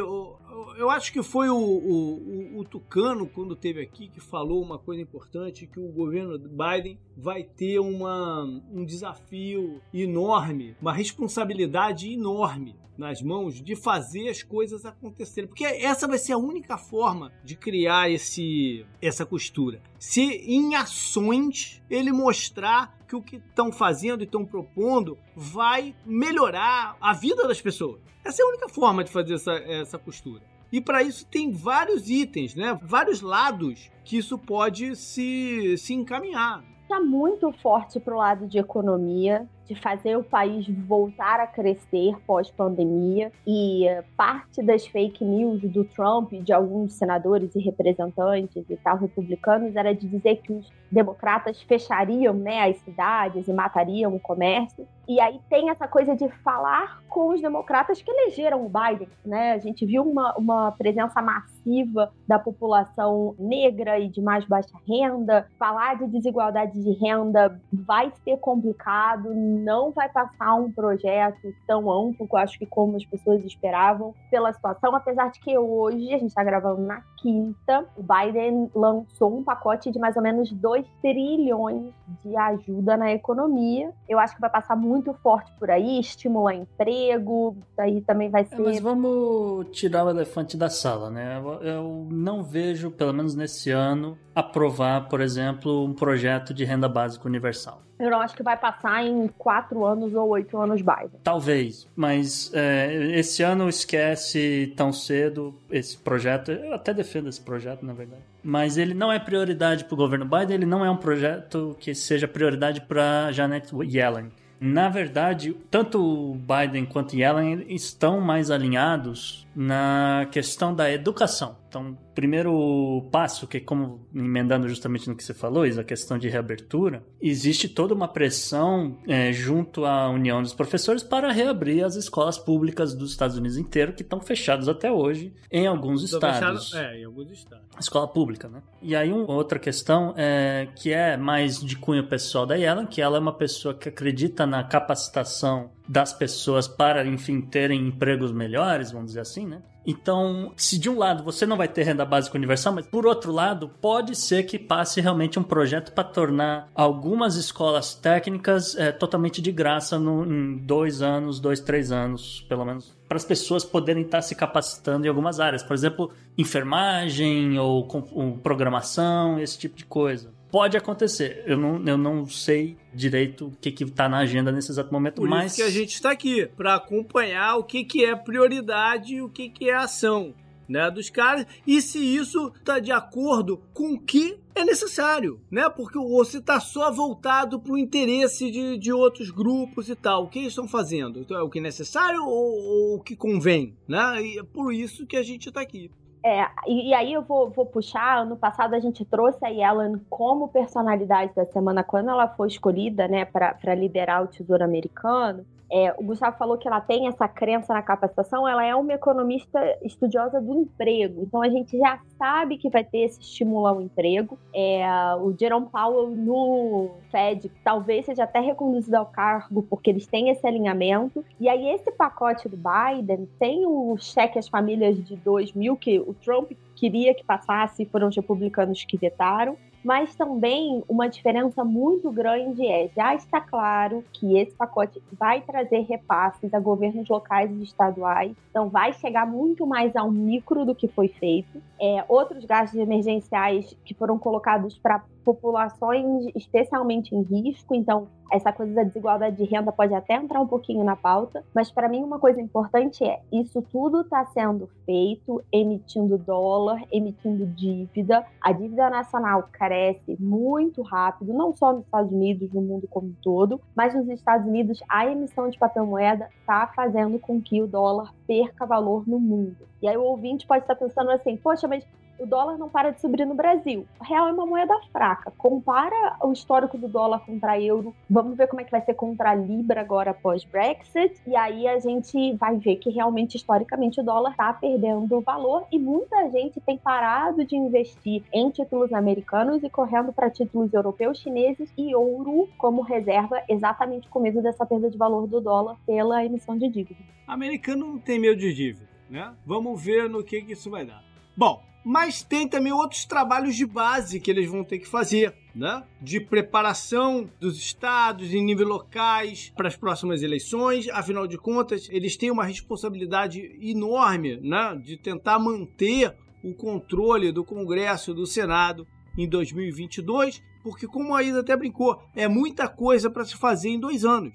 eu acho que foi o, o, o, Tucano, quando teve aqui, que falou uma coisa importante, que o governo Biden vai ter uma, um desafio enorme, uma responsabilidade enorme nas mãos de fazer as coisas acontecerem. Porque essa vai ser a única forma de criar esse, essa costura. Se em ações ele mostrar que o que estão fazendo e estão propondo vai melhorar a vida das pessoas. Essa é a única forma de fazer essa, essa costura. E para isso tem vários itens, né? Vários lados que isso pode se, se encaminhar. Está muito forte para o lado de economia, de fazer o país voltar a crescer pós-pandemia. E parte das fake news do Trump, de alguns senadores e representantes e tal republicanos, era de dizer que os democratas fechariam né, as cidades e matariam o comércio. E aí tem essa coisa de falar com os democratas que elegeram o Biden. Né? A gente viu uma, uma presença massiva da população negra e de mais baixa renda. Falar de desigualdade de renda vai ser complicado, não vai passar um projeto tão amplo, eu acho que como as pessoas esperavam, pela situação, apesar de que hoje, a gente está gravando na quinta, o Biden lançou um pacote de mais ou menos 2 trilhões de ajuda na economia. Eu acho que vai passar muito forte por aí, estimular emprego, aí também vai ser. É, mas vamos tirar o elefante da sala, né? Eu não vejo, pelo menos nesse ano, aprovar, por exemplo, um projeto de renda básica universal. Eu não acho que vai passar em quatro anos ou oito anos Biden. Talvez, mas é, esse ano esquece tão cedo esse projeto. Eu até defendo esse projeto, na verdade. Mas ele não é prioridade para o governo Biden, ele não é um projeto que seja prioridade para Janet Yellen. Na verdade, tanto o Biden quanto Yellen estão mais alinhados na questão da educação. Então, primeiro passo, que como emendando justamente no que você falou, Isa, a questão de reabertura, existe toda uma pressão é, junto à União dos Professores para reabrir as escolas públicas dos Estados Unidos inteiro, que estão fechadas até hoje em alguns estados. Fechado, é, em alguns estados. Escola pública, né? E aí, uma outra questão é que é mais de cunho pessoal da Yellen, que ela é uma pessoa que acredita na capacitação das pessoas para, enfim, terem empregos melhores, vamos dizer assim, né? Então, se de um lado você não vai ter renda básica universal, mas por outro lado, pode ser que passe realmente um projeto para tornar algumas escolas técnicas é, totalmente de graça no, em dois anos, dois, três anos, pelo menos, para as pessoas poderem estar se capacitando em algumas áreas. Por exemplo, enfermagem ou, ou programação, esse tipo de coisa. Pode acontecer. Eu não, eu não sei direito o que está na agenda nesse exato momento, Por mas... isso que a gente está aqui, para acompanhar o que, que é prioridade e o que, que é ação. Né, dos caras e se isso está de acordo com o que é necessário, né? Porque você está só voltado para o interesse de, de outros grupos e tal. O que eles estão fazendo? Então, é o que é necessário ou, ou o que convém, né? E é por isso que a gente está aqui. É, e, e, aí eu vou, vou, puxar, ano passado a gente trouxe a Yellen como personalidade da semana, quando ela foi escolhida, né, para liderar o Tesouro Americano. É, o Gustavo falou que ela tem essa crença na capacitação, ela é uma economista estudiosa do emprego, então a gente já sabe que vai ter esse estímulo ao emprego. É, o Jerome Powell no Fed talvez seja até reconduzido ao cargo, porque eles têm esse alinhamento. E aí, esse pacote do Biden tem o cheque às famílias de 2 mil, que o Trump queria que passasse, foram os republicanos que vetaram. Mas também uma diferença muito grande é: já está claro que esse pacote vai trazer repasses a governos locais e estaduais, então vai chegar muito mais ao micro do que foi feito. É, outros gastos emergenciais que foram colocados para populações especialmente em risco, então essa coisa da desigualdade de renda pode até entrar um pouquinho na pauta, mas para mim uma coisa importante é isso tudo está sendo feito emitindo dólar, emitindo dívida. A dívida nacional cresce muito rápido, não só nos Estados Unidos, no mundo como um todo, mas nos Estados Unidos a emissão de papel moeda está fazendo com que o dólar perca valor no mundo. E aí o ouvinte pode estar pensando assim, poxa, mas o dólar não para de subir no Brasil. O real é uma moeda fraca. Compara o histórico do dólar contra euro. Vamos ver como é que vai ser contra a Libra agora após Brexit. E aí a gente vai ver que realmente, historicamente, o dólar está perdendo valor e muita gente tem parado de investir em títulos americanos e correndo para títulos europeus, chineses e ouro como reserva, exatamente com medo dessa perda de valor do dólar pela emissão de dívida. Americano não tem medo de dívida, né? Vamos ver no que, que isso vai dar. Bom, mas tem também outros trabalhos de base que eles vão ter que fazer, né? De preparação dos estados em nível locais para as próximas eleições. Afinal de contas, eles têm uma responsabilidade enorme, né? De tentar manter o controle do Congresso, do Senado em 2022, porque como a Isa até brincou, é muita coisa para se fazer em dois anos,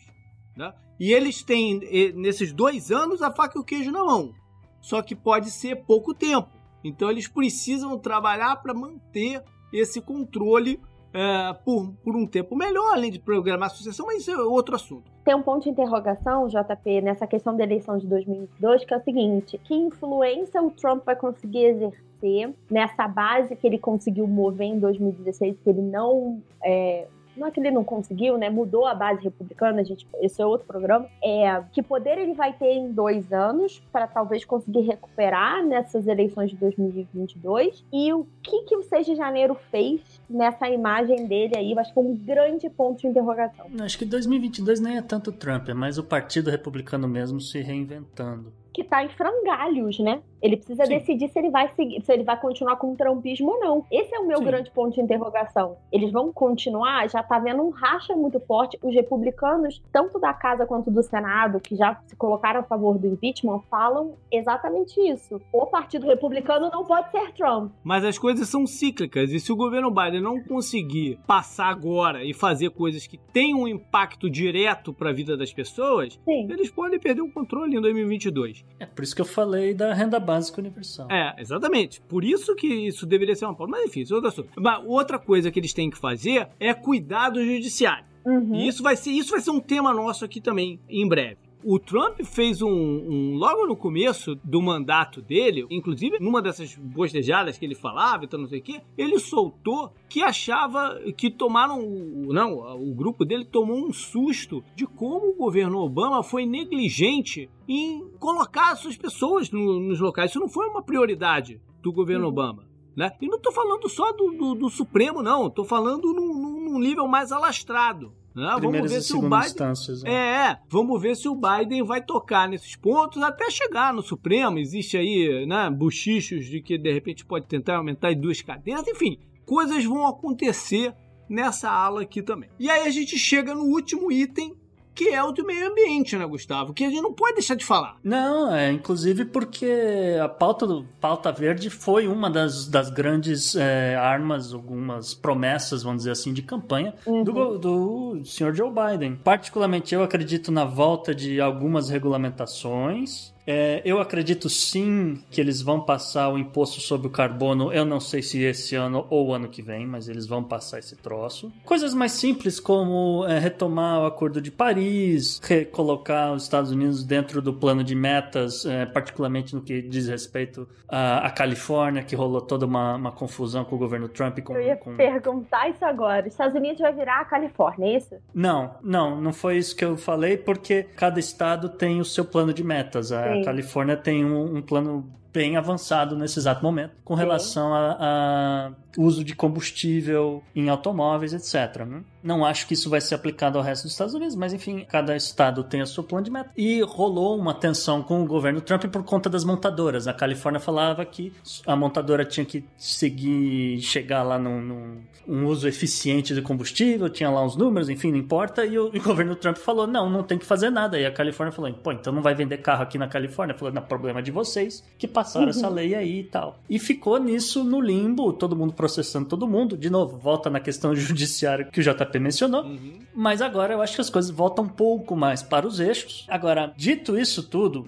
né? E eles têm nesses dois anos a faca e o queijo na mão. Só que pode ser pouco tempo. Então eles precisam trabalhar para manter esse controle é, por, por um tempo melhor, além de programar a sucessão, mas isso é outro assunto. Tem um ponto de interrogação, JP, nessa questão da eleição de 2022, que é o seguinte: que influência o Trump vai conseguir exercer nessa base que ele conseguiu mover em 2016, que ele não é, não é que ele não conseguiu, né? Mudou a base republicana, a gente, esse é outro programa. É que poder ele vai ter em dois anos para talvez conseguir recuperar nessas eleições de 2022 e o que que o 6 de janeiro fez nessa imagem dele aí? Acho que é um grande ponto de interrogação. Acho que 2022 nem é tanto Trump, é mais o Partido Republicano mesmo se reinventando. Que tá em frangalhos, né? Ele precisa Sim. decidir se ele vai seguir, se ele vai continuar com o trumpismo ou não. Esse é o meu Sim. grande ponto de interrogação. Eles vão continuar? Já tá vendo um racha muito forte. Os republicanos, tanto da casa quanto do Senado, que já se colocaram a favor do impeachment, falam exatamente isso. O Partido Republicano não pode ser Trump. Mas as coisas são cíclicas e se o governo Biden não conseguir passar agora e fazer coisas que tenham um impacto direto para a vida das pessoas, Sim. eles podem perder o controle em 2022. É por isso que eu falei da renda básica universal. É, exatamente. Por isso que isso deveria ser uma pauta. Mas enfim, isso é outro assunto. Mas outra coisa que eles têm que fazer é cuidar do judiciário. Uhum. E isso vai ser, isso vai ser um tema nosso aqui também em breve. O Trump fez um, um- logo no começo do mandato dele, inclusive numa dessas bostejadas que ele falava, então não sei o quê, ele soltou que achava que tomaram, não, o grupo dele tomou um susto de como o governo Obama foi negligente em colocar as suas pessoas no- nos locais. Isso não foi uma prioridade do governo Uhum. Obama. Né? E não tô falando só do, do- do Supremo, não. Tô falando num- num nível mais alastrado. Né? Vamos ver se o Biden. instâncias. né? É, é, vamos ver se o Biden vai tocar nesses pontos até chegar no Supremo. Existe aí, né, buchichos de que de repente pode tentar aumentar em duas cadeiras. Enfim, coisas vão acontecer nessa ala aqui também. E aí a gente chega no último item, que é o do meio ambiente, né, Gustavo? Que a gente não pode deixar de falar. Não, é inclusive porque a pauta do pauta verde foi uma das, das grandes é, armas, algumas promessas, vamos dizer assim, de campanha Uhum. do, do senhor Joe Biden. Particularmente, eu acredito na volta de algumas regulamentações. É, eu acredito sim que eles vão passar o imposto sobre o carbono. Eu não sei se esse ano ou ano que vem, mas eles vão passar esse troço. Coisas mais simples como é, retomar o Acordo de Paris, recolocar os Estados Unidos dentro do plano de metas, é, particularmente no que diz respeito à, à Califórnia, que rolou toda uma, uma confusão com o governo Trump. Com, Eu ia com... perguntar isso agora. Os Estados Unidos vai virar a Califórnia, é isso? Não, não, não foi isso que eu falei, porque cada estado tem o seu plano de metas. A Sim. Califórnia tem um, um plano bem avançado nesse exato momento com relação a, a uso de combustível em automóveis, etc. né? Não acho que isso vai ser aplicado ao resto dos Estados Unidos, mas enfim, cada estado tem o seu plano de meta. E rolou uma tensão com o governo Trump por conta das montadoras. A Califórnia falava que a montadora tinha que seguir, chegar lá num, num um uso eficiente de combustível, tinha lá uns números, enfim, não importa. E o, o governo Trump falou: não, não tem que fazer nada. E a Califórnia falou: pô, então não vai vender carro aqui na Califórnia? Falou: não, problema de vocês que passaram essa lei aí e tal. E ficou nisso no limbo, todo mundo processando todo mundo. De novo, volta na questão judiciária que o JP mencionou. Mas agora eu acho que as coisas voltam um pouco mais para os eixos. Agora, dito isso tudo,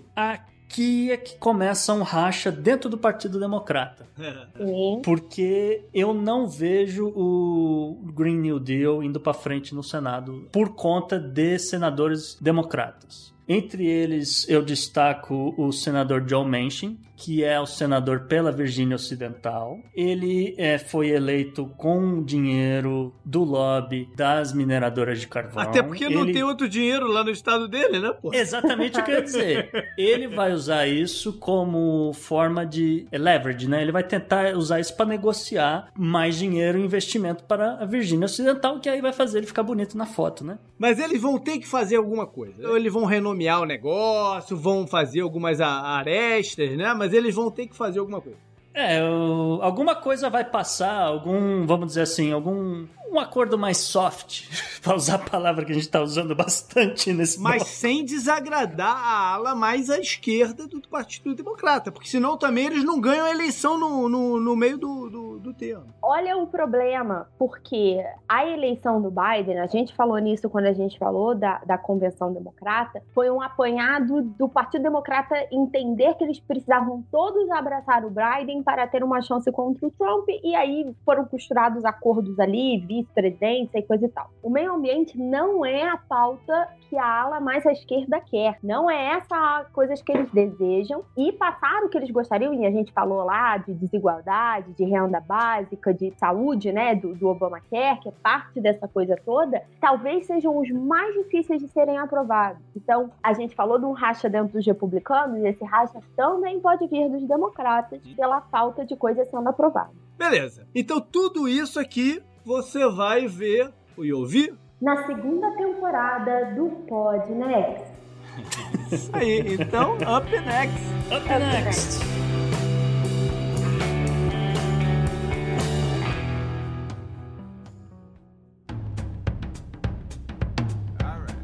aqui é que começa um racha dentro do Partido Democrata. Sim. Porque eu não vejo o Green New Deal indo para frente no Senado por conta de senadores democratas. Entre eles, eu destaco o senador John Manchin, que é o senador pela Virgínia Ocidental. Ele é, foi eleito com dinheiro do lobby das mineradoras de carvão. Até porque não Ele- tem outro dinheiro lá no estado dele, né, pô? Exatamente o que eu ia dizer. Ele vai usar isso como forma de leverage, né? Ele vai tentar usar isso para negociar mais dinheiro e investimento para a Virgínia Ocidental, que aí vai fazer ele ficar bonito na foto, né? Mas eles vão ter que fazer alguma coisa. Ou eles vão renomear o negócio, vão fazer algumas arestas, né? Mas eles vão ter que fazer alguma coisa. É, alguma coisa vai passar, algum, vamos dizer assim, algum um acordo mais soft, para usar a palavra que a gente tá usando bastante nesse Mas momento. sem desagradar a ala mais à esquerda do Partido Democrata. Porque senão também eles não ganham a eleição no, no, no meio do, do, do termo. Olha o problema, porque a eleição do Biden, a gente falou nisso quando a gente falou da, da convenção democrata, foi um apanhado do Partido Democrata entender que eles precisavam todos abraçar o Biden para ter uma chance contra o Trump, e aí foram costurados acordos ali, vice-presidência e coisa e tal. O meio ambiente não é a pauta que a ala mais à esquerda quer, não é essa coisas que eles desejam, e passar o que eles gostariam, e a gente falou lá de desigualdade, de renda básica, de saúde, né, do, do Obamacare, que é parte dessa coisa toda, talvez sejam os mais difíceis de serem aprovados. Então, a gente falou de um racha dentro dos republicanos, esse racha também pode vir dos democratas pela falta de coisas sendo aprovadas. Beleza. Então tudo isso aqui você vai ver e ouvir Na segunda temporada do Podnext. Aí, então, up next. Up next.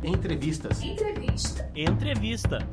Entrevistas. Entrevista.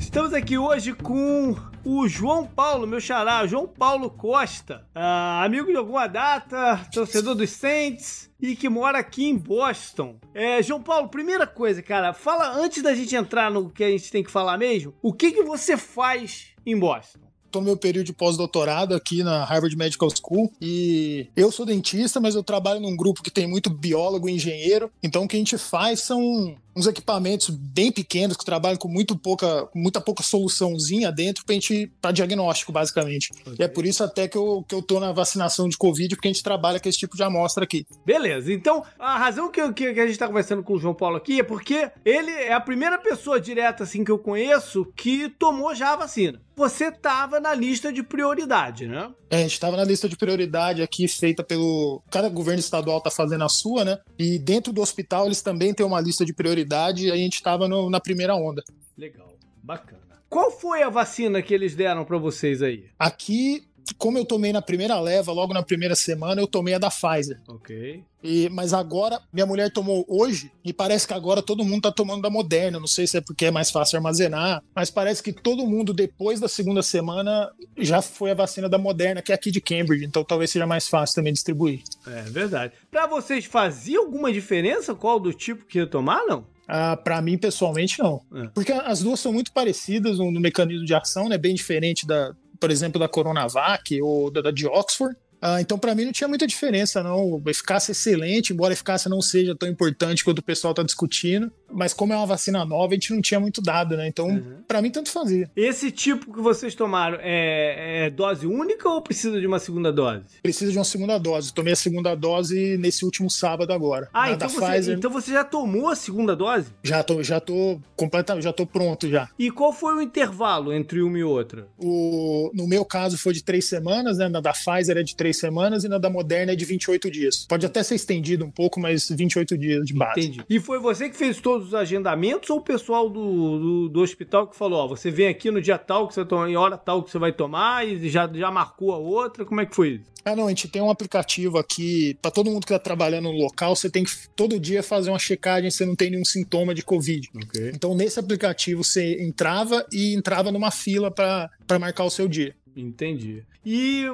Estamos aqui hoje com o João Paulo, meu xará, João Paulo Costa, ah, amigo de alguma data, torcedor dos Saints e que mora aqui em Boston. É, João Paulo, primeira coisa, cara, fala antes da gente entrar no que a gente tem que falar mesmo, o que que você faz em Boston? Tô no meu período de pós-doutorado aqui na Harvard Medical School e eu sou dentista, mas eu trabalho num grupo que tem muito biólogo e engenheiro. Então o que a gente faz são uns equipamentos bem pequenos que trabalham com muito pouca, muita pouca soluçãozinha dentro pra gente para diagnóstico, basicamente. Okay. E é por isso até que eu, que eu tô na vacinação de Covid, porque a gente trabalha com esse tipo de amostra aqui. Beleza, então a razão que, que, a gente tá conversando com o João Paulo aqui é porque ele é a primeira pessoa direta assim que eu conheço que tomou já a vacina. Você tava na lista de prioridade, né? É, a gente estava na lista de prioridade aqui feita pelo. Cada governo estadual tá fazendo a sua, né? E dentro do hospital eles também têm uma lista de prioridade e a gente estava na primeira onda. Legal, bacana. Qual foi a vacina que eles deram para vocês aí? Aqui como eu tomei na primeira leva, logo na primeira semana, eu tomei a da Pfizer. Ok. E, mas agora, minha mulher tomou hoje, e parece que agora todo mundo tá tomando da Moderna. Não sei se é porque é mais fácil armazenar, mas parece que todo mundo, depois da segunda semana, já foi a vacina da Moderna, que é aqui de Cambridge. Então talvez seja mais fácil também distribuir. É verdade. Para vocês, fazia alguma diferença qual do tipo que ia tomar, não? Ah, para mim, pessoalmente, não. É. Porque as duas são muito parecidas no, no mecanismo de ação, né? Bem diferente da, por exemplo, da Coronavac ou da, da de Oxford. Ah, então, para mim, não tinha muita diferença, não. Eficácia excelente, embora a eficácia não seja tão importante quanto o pessoal está discutindo. Mas como é uma vacina nova, a gente não tinha muito dado, né? Então, uhum. para mim, tanto fazia. Esse tipo que vocês tomaram é, é, dose única ou precisa de uma segunda dose? Precisa de uma segunda dose. Tomei a segunda dose nesse último sábado agora. Ah, então você, Pfizer. então você já tomou a segunda dose? Já tô, já tô completamente, já tô pronto já. E qual foi o intervalo entre uma e outra? O, no meu caso foi de três semanas, né? Na da Pfizer é de três semanas e na da Moderna é de 28 dias. Pode até ser estendido um pouco, mas 28 dias de base. Entendi. E foi você que fez todo todos os agendamentos ou o pessoal do, do, do, hospital que falou, ó, você vem aqui no dia tal que você toma, em hora tal que você vai tomar e já, já marcou a outra? Como é que foi isso? Ah, não, a gente tem um aplicativo aqui, para todo mundo que tá trabalhando no local, você tem que todo dia fazer uma checagem se não tem nenhum sintoma de Covid. Okay. Então, nesse aplicativo, você entrava e entrava numa fila para marcar o seu dia. Entendi. E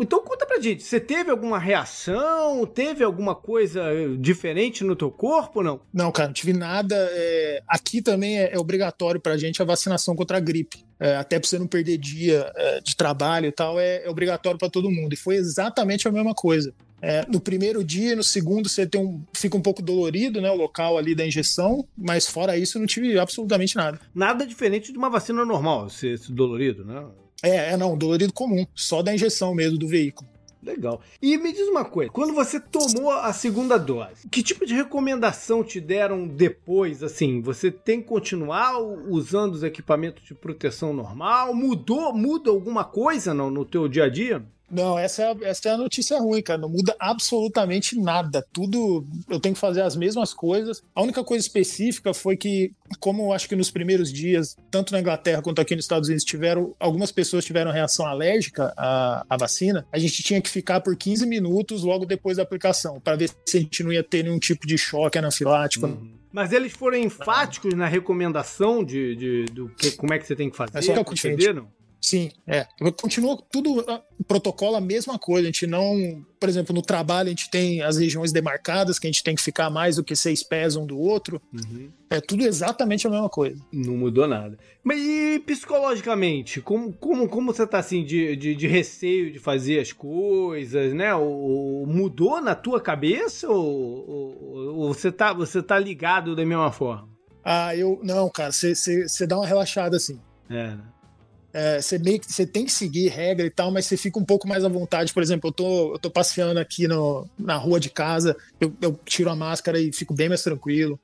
então conta pra gente, você teve alguma reação? Teve alguma coisa diferente no teu corpo não? Não, cara, não tive nada. É... Aqui também é, é, obrigatório pra gente a vacinação contra a gripe. É, até pra você não perder dia é, de trabalho e tal, é, é obrigatório para todo mundo. E foi exatamente a mesma coisa. É, no primeiro dia, no segundo, você tem um, fica um pouco dolorido, né? O local ali da injeção, mas fora isso, não tive absolutamente nada. Nada diferente de uma vacina normal, ser dolorido, né? É, é não, dolorido comum, só da injeção mesmo do veículo. Legal. E me diz uma coisa, quando você tomou a segunda dose, que tipo de recomendação te deram depois? Assim, você tem que continuar usando os equipamentos de proteção normal? Mudou, muda alguma coisa não, no teu dia a dia? Não, essa é, a, essa é a notícia ruim, cara. Não muda absolutamente nada. Tudo eu tenho que fazer as mesmas coisas. A única coisa específica foi que, como eu acho que nos primeiros dias, tanto na Inglaterra quanto aqui nos Estados Unidos, tiveram algumas pessoas tiveram reação alérgica à, à vacina, a gente tinha que ficar por 15 minutos logo depois da aplicação, para ver se a gente não ia ter nenhum tipo de choque anafilático. Uhum. Mas eles foram enfáticos na recomendação de, de, do que, como é que você tem que fazer? É só concederam? Sim, é. Continua tudo, o protocolo a mesma coisa. A gente não, por exemplo, no trabalho a gente tem as regiões demarcadas, que a gente tem que ficar mais do que seis pés um do outro. Uhum. É tudo exatamente a mesma coisa. Não mudou nada. Mas e psicologicamente? Como, como, como você tá assim, de, de, de receio de fazer as coisas, né? O, mudou na tua cabeça ou, ou, ou, você, tá, você tá ligado da mesma forma? Ah, eu. Não, cara, você dá uma relaxada assim. É, né? É, você meio que você tem que seguir regra e tal, mas você fica um pouco mais à vontade. Por exemplo, eu tô, eu tô passeando aqui no, na rua de casa, eu, eu tiro a máscara e fico bem mais tranquilo.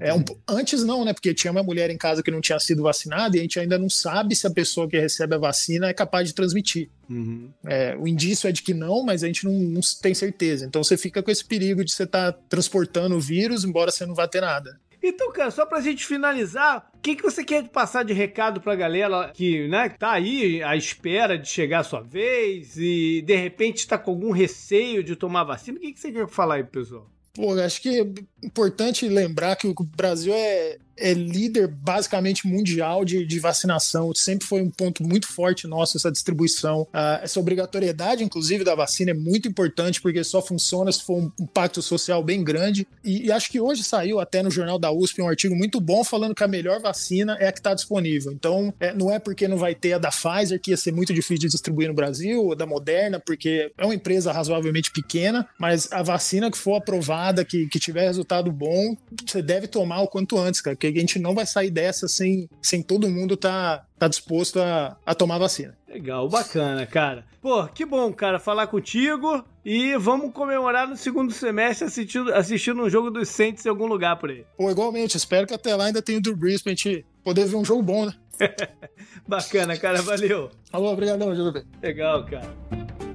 É um, antes não, né? Porque tinha uma mulher em casa que não tinha sido vacinada e a gente ainda não sabe se a pessoa que recebe a vacina é capaz de transmitir. Uhum. É, o indício é de que não, mas a gente não, não, tem certeza. Então você fica com esse perigo de você estar tá transportando o vírus, embora você não vá ter nada. Então, cara, só pra gente finalizar, o que, que você quer passar de recado pra galera que, né, tá aí à espera de chegar a sua vez e de repente tá com algum receio de tomar vacina? O que, que você quer falar aí, pessoal? Pô, acho que é importante lembrar que o Brasil é, é líder basicamente mundial de, de vacinação. Sempre foi um ponto muito forte nosso essa distribuição. Uh, essa obrigatoriedade, inclusive, da vacina é muito importante porque só funciona se for um impacto social bem grande. E, e acho que hoje saiu até no jornal da USP um artigo muito bom falando que a melhor vacina é a que está disponível. Então, é, não é porque não vai ter a da Pfizer que ia ser muito difícil de distribuir no Brasil, ou da Moderna, porque é uma empresa razoavelmente pequena, mas a vacina que for aprovada, que, que tiver resultado bom, você deve tomar o quanto antes, cara, a gente não vai sair dessa sem, sem todo mundo tá, tá disposto a, a tomar vacina. Legal, bacana, cara. Pô, que bom, cara, falar contigo. E vamos comemorar no segundo semestre assistindo, assistindo um jogo dos Saints em algum lugar por aí. Pô, igualmente. Espero que até lá ainda tenha o Drew Brees pra gente poder ver um jogo bom, né? bacana, cara. Valeu. Alô, obrigadão, Júlio. Legal, cara.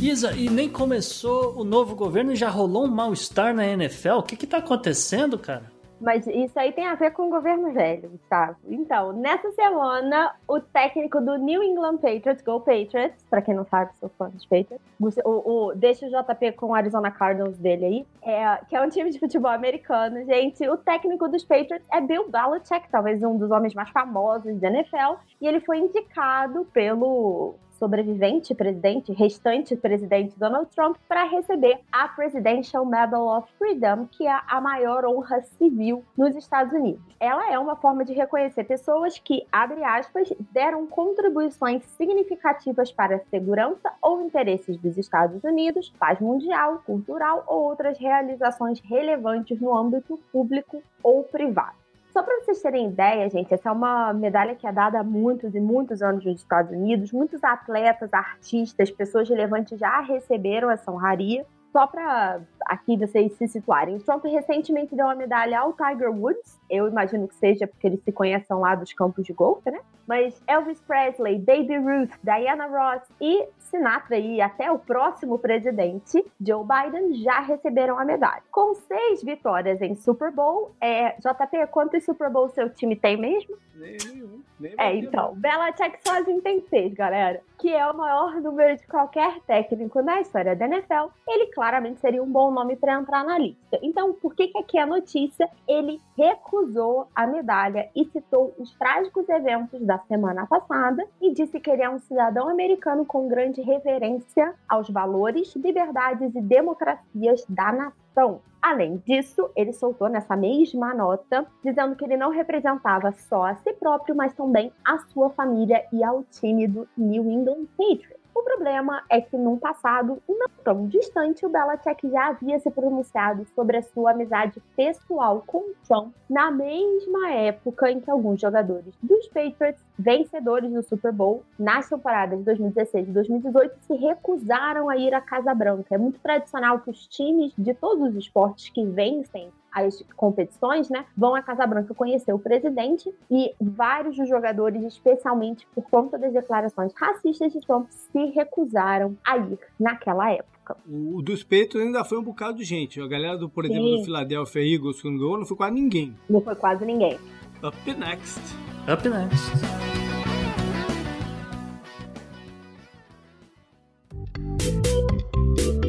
Isa, e nem começou o novo governo e já rolou um mal-estar na NFL? O que que tá acontecendo, cara? Mas isso aí tem a ver com o governo velho, Gustavo. Então, nessa semana, o técnico do New England Patriots, Go Patriots, pra quem não sabe, sou fã dos Patriots, o, o, deixa o JP com o Arizona Cardinals dele aí, é, que é um time de futebol americano, gente. O técnico dos Patriots é Bill Belichick, talvez um dos homens mais famosos da NFL, e ele foi indicado pelo sobrevivente presidente, restante presidente Donald Trump, para receber a Presidential Medal of Freedom, que é a maior honra civil nos Estados Unidos. Ela é uma forma de reconhecer pessoas que, abre aspas, deram contribuições significativas para a segurança ou interesses dos Estados Unidos, paz mundial, cultural ou outras realizações relevantes no âmbito público ou privado. Só para vocês terem ideia, gente, essa é uma medalha que é dada há muitos e muitos anos nos Estados Unidos. Muitos atletas, artistas, pessoas relevantes já receberam essa honraria. Só para aqui vocês se situarem, o Trump recentemente deu uma medalha ao Tiger Woods. Eu imagino que seja porque eles se conhecem lá dos campos de golfe, né? Mas Elvis Presley, Baby Ruth, Diana Ross e Sinatra e até o próximo presidente, Joe Biden, já receberam a medalha. Com seis vitórias em Super Bowl, é, JP, quantos Super Bowl seu time tem mesmo? Nenhum. Nem é, então, Belichick sozinho tem seis, galera. Que é o maior número de qualquer técnico na história da NFL. Ele claramente seria um bom nome para entrar na lista. Então, por que, que aqui a notícia? Ele recusou a medalha e citou os trágicos eventos da semana passada e disse que ele é um cidadão americano com grande reverência aos valores, liberdades e democracias da nação. Além disso, ele soltou nessa mesma nota dizendo que ele não representava só a si próprio, mas também a sua família e ao time do New England Patriots. O problema é que num passado não tão distante, o Belichick já havia se pronunciado sobre a sua amizade pessoal com Trump na mesma época em que alguns jogadores dos Patriots, vencedores do Super Bowl nas temporadas de 2016 e 2018, se recusaram a ir à Casa Branca. É muito tradicional que os times de todos os esportes que vencem as competições, né, vão à Casa Branca conhecer o presidente e vários dos jogadores, especialmente por conta das declarações racistas de Trump, se recusaram a ir naquela época. O dos peitos ainda foi um bocado de gente. A galera, do, por exemplo, Sim. do Philadelphia Eagles, que não ganhou, não foi quase ninguém. Não foi quase ninguém. Up next. Up next.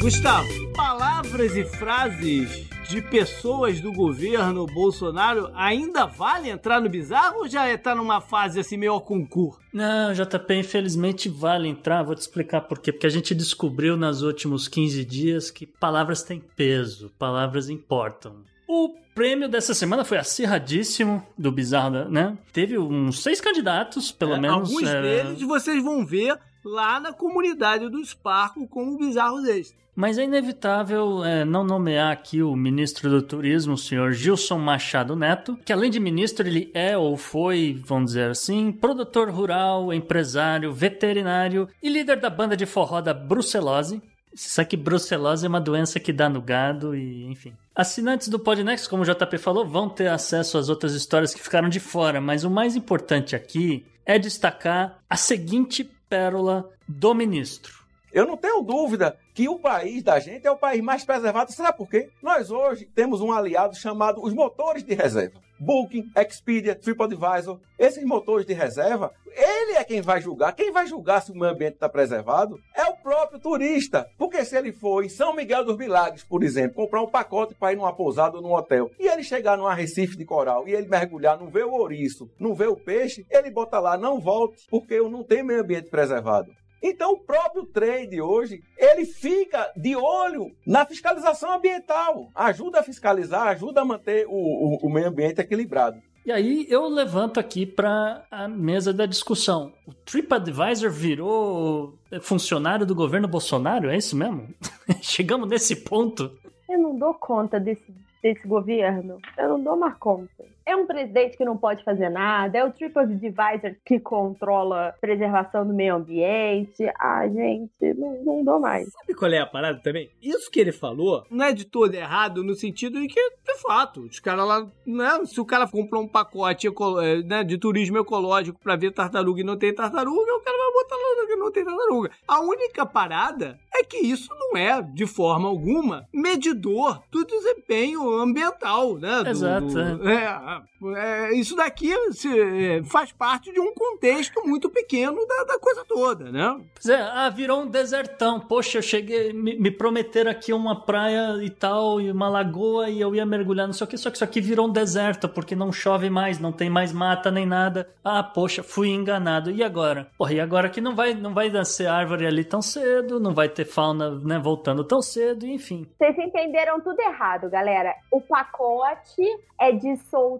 Gustavo, palavras e frases de pessoas do governo Bolsonaro ainda vale entrar no bizarro ou já está numa fase assim meio ao concurso? Não, JP, infelizmente vale entrar. Vou te explicar por quê. Porque a gente descobriu nos últimos 15 dias que palavras têm peso, palavras importam. O prêmio dessa semana foi acirradíssimo do Bizarro, né? Teve uns seis candidatos, pelo é, menos. Alguns é... deles vocês vão ver lá na comunidade do Sparco como bizarros extras. Mas é inevitável é, não nomear aqui o ministro do Turismo, o senhor Gilson Machado Neto, que além de ministro, ele é ou foi, vamos dizer assim, produtor rural, empresário, veterinário e líder da banda de forró da Brucelose. Só que brucelose é uma doença que dá no gado e, enfim. Assinantes do Podnext, como o JP falou, vão ter acesso às outras histórias que ficaram de fora, mas o mais importante aqui é destacar a seguinte pérola do ministro. Eu não tenho dúvida que o país da gente é o país mais preservado. Sabe por quê? Nós hoje temos um aliado chamado os motores de reserva. Booking, Expedia, TripAdvisor. Esses motores de reserva, ele é quem vai julgar. Quem vai julgar se o meio ambiente está preservado é o próprio turista. Porque se ele for em São Miguel dos Milagres, por exemplo, comprar um pacote para ir numa pousada ou num hotel, e ele chegar num arrecife de coral e ele mergulhar, não vê o ouriço, não vê o peixe, ele bota lá, não volte, porque eu não tenho meio ambiente preservado. Então, o próprio trade hoje, ele fica de olho na fiscalização ambiental. Ajuda a fiscalizar, ajuda a manter o, o, o meio ambiente equilibrado. E aí eu levanto aqui para a mesa da discussão. O TripAdvisor virou funcionário do governo Bolsonaro? É isso mesmo? Chegamos nesse ponto? Eu não dou conta desse, desse governo. Eu não dou mais conta. É um presidente que não pode fazer nada, é o TripAdvisor que controla a preservação do meio ambiente. Ah, gente, não, não dou mais. Sabe qual é a parada também? Isso que ele falou não é de todo errado no sentido de que, de fato, os caras lá, né? Se o cara comprou um pacote né, de turismo ecológico pra ver tartaruga e não tem tartaruga, o cara vai botar lá que não tem tartaruga. A única parada é que isso não é, de forma alguma, medidor do desempenho ambiental, né? Exato. Do, é, é, isso daqui se, é, faz parte de um contexto muito pequeno da, da, coisa toda, né? Pois é, ah, virou um desertão. Poxa, eu cheguei, me, me prometeram aqui uma praia e tal, e uma lagoa, e eu ia mergulhar, não sei o que, só que isso aqui virou um deserto, porque não chove mais, não tem mais mata nem nada. Ah, poxa, fui enganado. E agora? Porra, e agora que não vai, não vai nascer árvore ali tão cedo, não vai ter fauna, né, voltando tão cedo, enfim. Vocês entenderam tudo errado, galera. O pacote é de soltar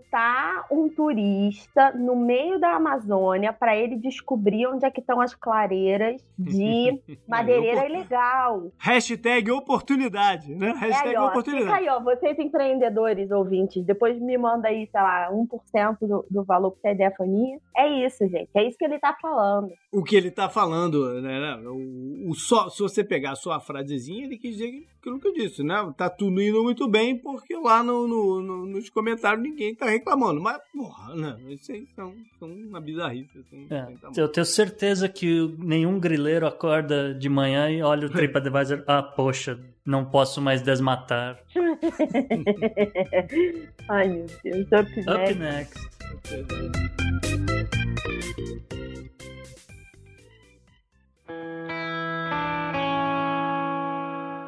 um turista no meio da Amazônia para ele descobrir onde é que estão as clareiras de madeireira ilegal. Hashtag oportunidade, né? Hashtag é aí, ó, oportunidade. Fica aí, ó, vocês empreendedores ouvintes, depois me manda aí, sei lá, 1% do, do valor que a ideia foi minha. É isso, gente. É isso que ele tá falando. O que ele tá falando, né? O, o só, se você pegar a sua frasezinha, ele quis dizer aquilo que eu disse, né? Tá tudo indo muito bem porque lá no, no, no nos comentários ninguém tá reclamando. Mas, porra, né? Isso aí são, são uma bizarrice. Assim, é, eu tenho certeza que nenhum grileiro acorda de manhã e olha o TripAdvisor. ah, poxa, não posso mais desmatar. Ai, meu Deus. Up, Up next.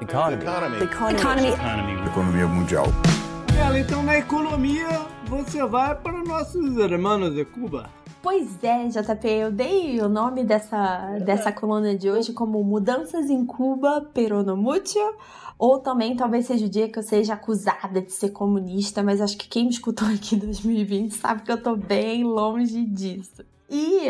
Economy. Economy. Economy. Economy. Economia mundial. Ela, então na economia você vai para nossos irmãos de Cuba. Pois é, JP, eu dei o nome dessa, dessa coluna de hoje como Mudanças em Cuba, Peronomútil, ou também talvez seja o dia que eu seja acusada de ser comunista, mas acho que quem me escutou aqui em 2020 sabe que eu tô bem longe disso. E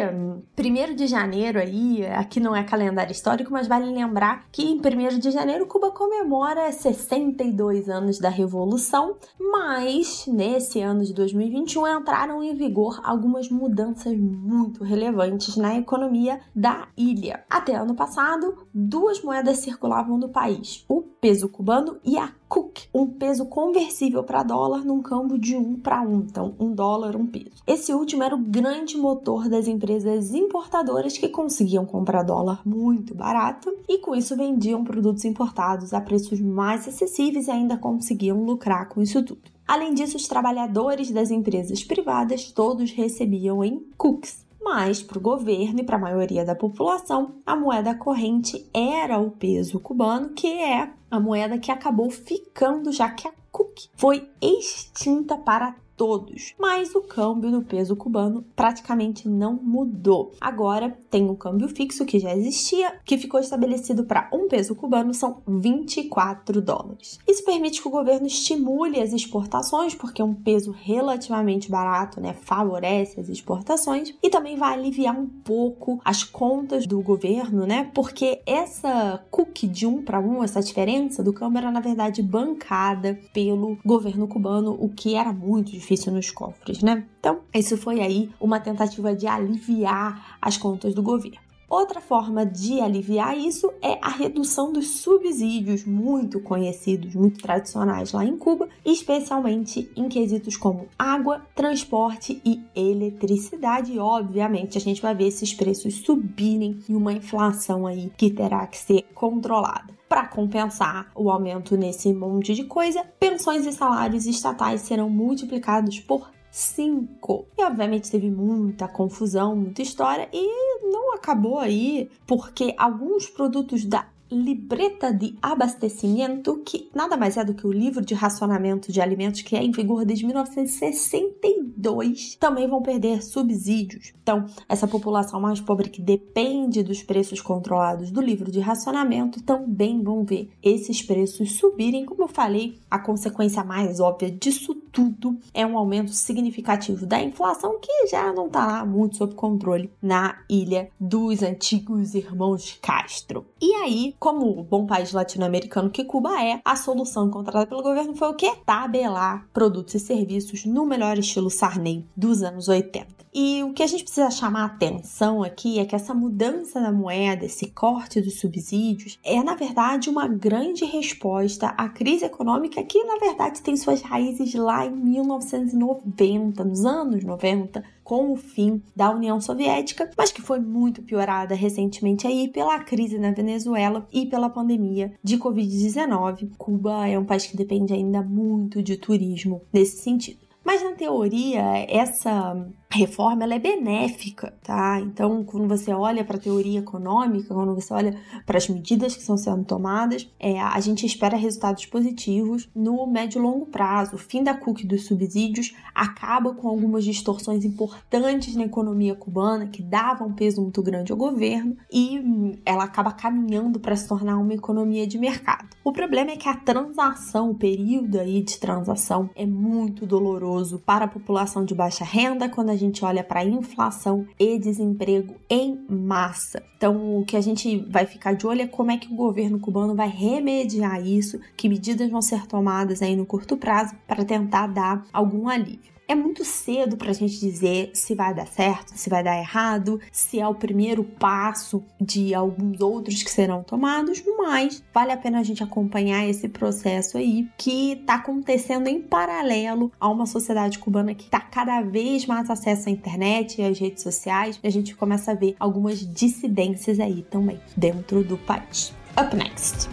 1 de janeiro aí, aqui não é calendário histórico, mas vale lembrar que em 1 de janeiro Cuba comemora 62 anos da Revolução, mas nesse ano de 2021 entraram em vigor algumas mudanças muito relevantes na economia da ilha. Até ano passado, duas moedas circulavam no país: o peso cubano e a Cook, um peso conversível para dólar num câmbio de um para um, então um dólar, um peso. Esse último era o grande motor das empresas importadoras que conseguiam comprar dólar muito barato e com isso vendiam produtos importados a preços mais acessíveis e ainda conseguiam lucrar com isso tudo. Além disso, os trabalhadores das empresas privadas todos recebiam em cooks, mas para o governo e para a maioria da população, a moeda corrente era o peso cubano, que é a moeda que acabou ficando, já que a Cook foi extinta para todos. Mas o câmbio do peso cubano praticamente não mudou. Agora tem um câmbio fixo que já existia, que ficou estabelecido para um peso cubano são 24 dólares. Isso permite que o governo estimule as exportações, porque um peso relativamente barato, né, favorece as exportações e também vai aliviar um pouco as contas do governo, né? Porque essa cookie de um para um, essa diferença do câmbio era na verdade bancada pelo governo cubano, o que era muito difícil nos cofres, né? Então, isso foi aí uma tentativa de aliviar as contas do governo. Outra forma de aliviar isso é a redução dos subsídios muito conhecidos, muito tradicionais lá em Cuba, especialmente em quesitos como água, transporte e eletricidade. E, obviamente, a gente vai ver esses preços subirem e uma inflação aí que terá que ser controlada. Para compensar o aumento nesse monte de coisa, pensões e salários estatais serão multiplicados por 5. E obviamente teve muita confusão, muita história e não acabou aí, porque alguns produtos da libreta de abastecimento, que nada mais é do que o livro de racionamento de alimentos que é em vigor desde 1962, também vão perder subsídios. Então, essa população mais pobre que depende dos preços controlados do livro de racionamento também vão ver esses preços subirem. Como eu falei, a consequência mais óbvia disso tudo é um aumento significativo da inflação que já não está lá muito sob controle na ilha dos antigos irmãos Castro. E aí, como o bom país latino-americano que Cuba é, a solução encontrada pelo governo foi o quê? Tabelar produtos e serviços no melhor estilo Sarney dos anos 80. E o que a gente precisa chamar atenção aqui é que essa mudança da moeda, esse corte dos subsídios, é na verdade uma grande resposta à crise econômica que na verdade tem suas raízes lá em 1990, nos anos 90, com o fim da União Soviética, mas que foi muito piorada recentemente aí pela crise na Venezuela e pela pandemia de Covid-19. Cuba é um país que depende ainda muito de turismo nesse sentido. Mas na teoria, essa reforma ela é benéfica, tá? Então, quando você olha para a teoria econômica, quando você olha para as medidas que estão sendo tomadas, é, a gente espera resultados positivos no médio e longo prazo. O fim da cookie dos subsídios acaba com algumas distorções importantes na economia cubana que davam um peso muito grande ao governo e hum, ela acaba caminhando para se tornar uma economia de mercado. O problema é que a transação, o período aí de transação é muito doloroso para a população de baixa renda quando a gente olha para inflação e desemprego em massa. Então, o que a gente vai ficar de olho é como é que o governo cubano vai remediar isso, que medidas vão ser tomadas aí no curto prazo para tentar dar algum alívio. É muito cedo para a gente dizer se vai dar certo, se vai dar errado, se é o primeiro passo de alguns outros que serão tomados, mas vale a pena a gente acompanhar esse processo aí que está acontecendo em paralelo a uma sociedade cubana que está cada vez mais acesso à internet e às redes sociais. E a gente começa a ver algumas dissidências aí também dentro do país. Up next.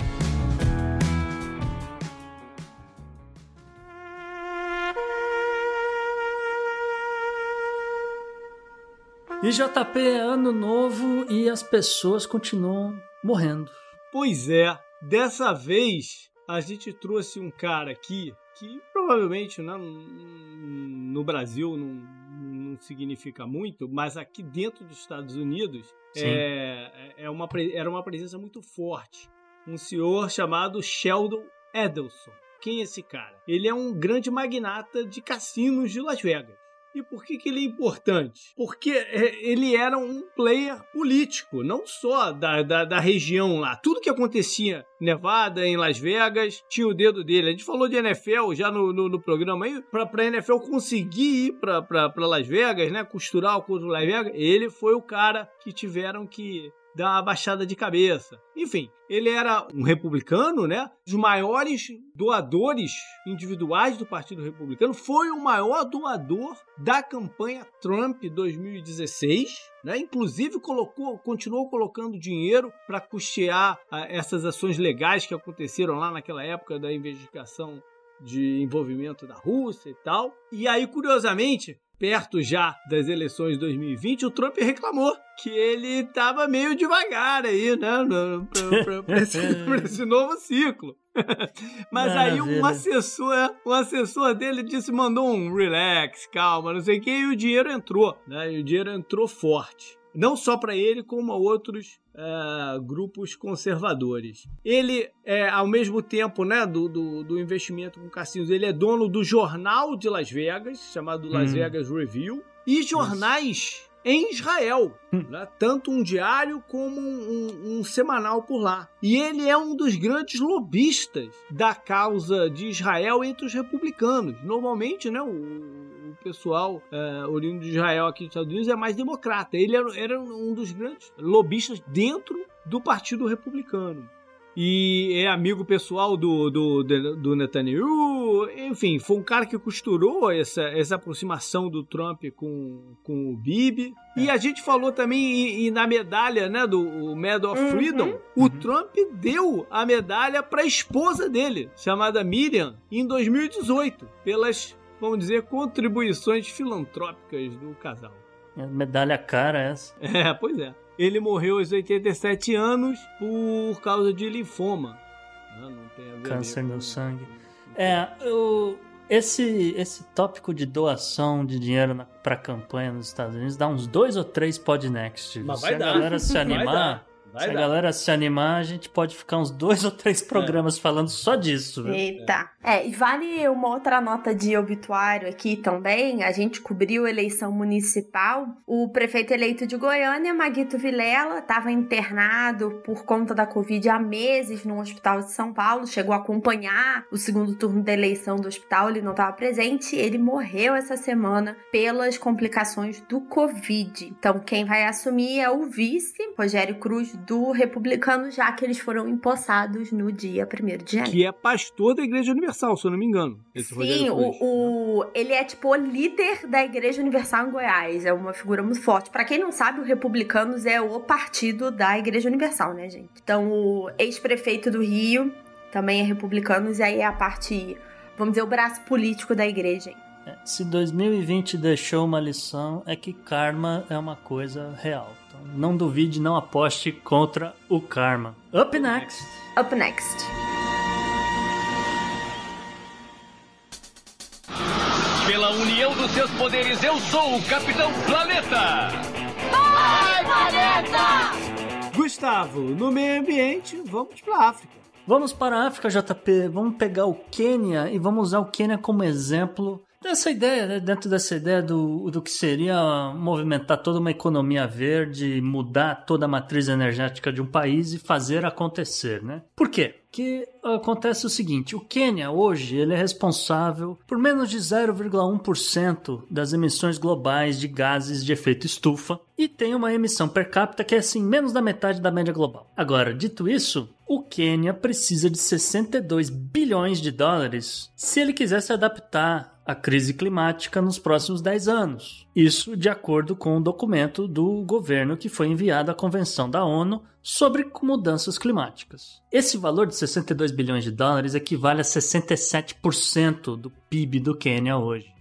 E JP é ano novo e as pessoas continuam morrendo. Pois é, dessa vez a gente trouxe um cara aqui que provavelmente né, no Brasil não, não significa muito, mas aqui dentro dos Estados Unidos é, é uma, era uma presença muito forte. Um senhor chamado Sheldon Edelson. Quem é esse cara? Ele é um grande magnata de cassinos de Las Vegas. E por que, que ele é importante? Porque é, ele era um player político, não só da, da, da, região lá. Tudo que acontecia em Nevada, em Las Vegas, tinha o dedo dele. A gente falou de NFL já no, no, no programa aí. Pra, pra NFL conseguir ir pra Las Vegas, né? Costurar o curso Las Vegas, ele foi o cara que tiveram que uma baixada de cabeça. Enfim, ele era um republicano, né? Os maiores doadores individuais do Partido Republicano, foi o maior doador da campanha Trump 2016, né? Inclusive colocou, continuou colocando dinheiro para custear ah, essas ações legais que aconteceram lá naquela época da investigação de envolvimento da Rússia e tal. E aí, curiosamente, perto já das eleições de 2020, o Trump reclamou que ele estava meio devagar aí, né? Para esse, esse, novo ciclo. Mas Maravilha. aí um assessor, um assessor dele disse, mandou um relax, calma, não sei o que, e o dinheiro entrou, né? E o dinheiro entrou forte. Não só para ele, como a outros uh, grupos conservadores. Ele, é, ao mesmo tempo né, do, do, do, investimento com cassinos, ele é dono do jornal de Las Vegas, chamado Las hum. Vegas Review, e jornais Isso em Israel, hum. né? tanto um diário como um, um, um, semanal por lá. E ele é um dos grandes lobistas da causa de Israel entre os republicanos. Normalmente, né, o pessoal é, oriundo de Israel aqui nos Estados Unidos é mais democrata. Ele era, era um dos grandes lobistas dentro do Partido Republicano e é amigo pessoal do, do, do Netanyahu. Enfim, foi um cara que costurou essa, essa aproximação do Trump com, com o Bibi. É. E a gente falou também e, e na medalha né, do Medal of uhum. Freedom, o uhum. Trump deu a medalha para a esposa dele, chamada Miriam, em 2018, pelas, vamos dizer, contribuições filantrópicas do casal. É medalha cara essa. É, pois é. Ele morreu aos 87 anos por causa de linfoma. Não, não tem a ver Câncer no sangue. É, eu, esse, esse tópico de doação de dinheiro para campanha nos Estados Unidos dá uns dois ou três podnext. Mas vai se dar. a galera se animar, Vai se dar. a galera se animar, a gente pode ficar uns dois ou três programas é. falando só disso. Viu? Eita. É, e vale uma outra nota de obituário aqui também. A gente cobriu a eleição municipal. O prefeito eleito de Goiânia, Maguito Vilela, estava internado por conta da Covid há meses no hospital de São Paulo. Chegou a acompanhar o segundo turno da eleição do hospital, ele não estava presente. Ele morreu essa semana pelas complicações do Covid. Então, quem vai assumir é o vice, Rogério Cruz, do republicano, já que eles foram empossados no dia 1 de janeiro. Que é pastor da Igreja Universal, se eu não me engano. Sim, o, o, ele é tipo o líder da Igreja Universal em Goiás. É uma figura muito forte. Para quem não sabe, o Republicanos é o partido da Igreja Universal, né, gente? Então, o ex-prefeito do Rio também é republicanos, e aí é a parte, vamos dizer, o braço político da igreja. É, se 2020 deixou uma lição, é que karma é uma coisa real. Então, não duvide, não aposte contra o karma. Up next! Up next. Pela união dos seus poderes, eu sou o Capitão Planeta! Vai, Planeta! Gustavo, no meio ambiente, vamos para África. Vamos para a África, JP. Vamos pegar o Quênia e vamos usar o Quênia como exemplo dessa ideia, né? dentro dessa ideia do, do que seria movimentar toda uma economia verde, mudar toda a matriz energética de um país e fazer acontecer, né? Por quê? Que acontece o seguinte, o Quênia hoje ele é responsável por menos de 0,1% das emissões globais de gases de efeito estufa e tem uma emissão per capita que é assim menos da metade da média global. Agora, dito isso, o Quênia precisa de 62 bilhões de dólares se ele quiser se adaptar a crise climática nos próximos 10 anos. Isso de acordo com o um documento do governo que foi enviado à Convenção da ONU sobre mudanças climáticas. Esse valor de 62 bilhões de dólares equivale a 67% do PIB do Quênia hoje.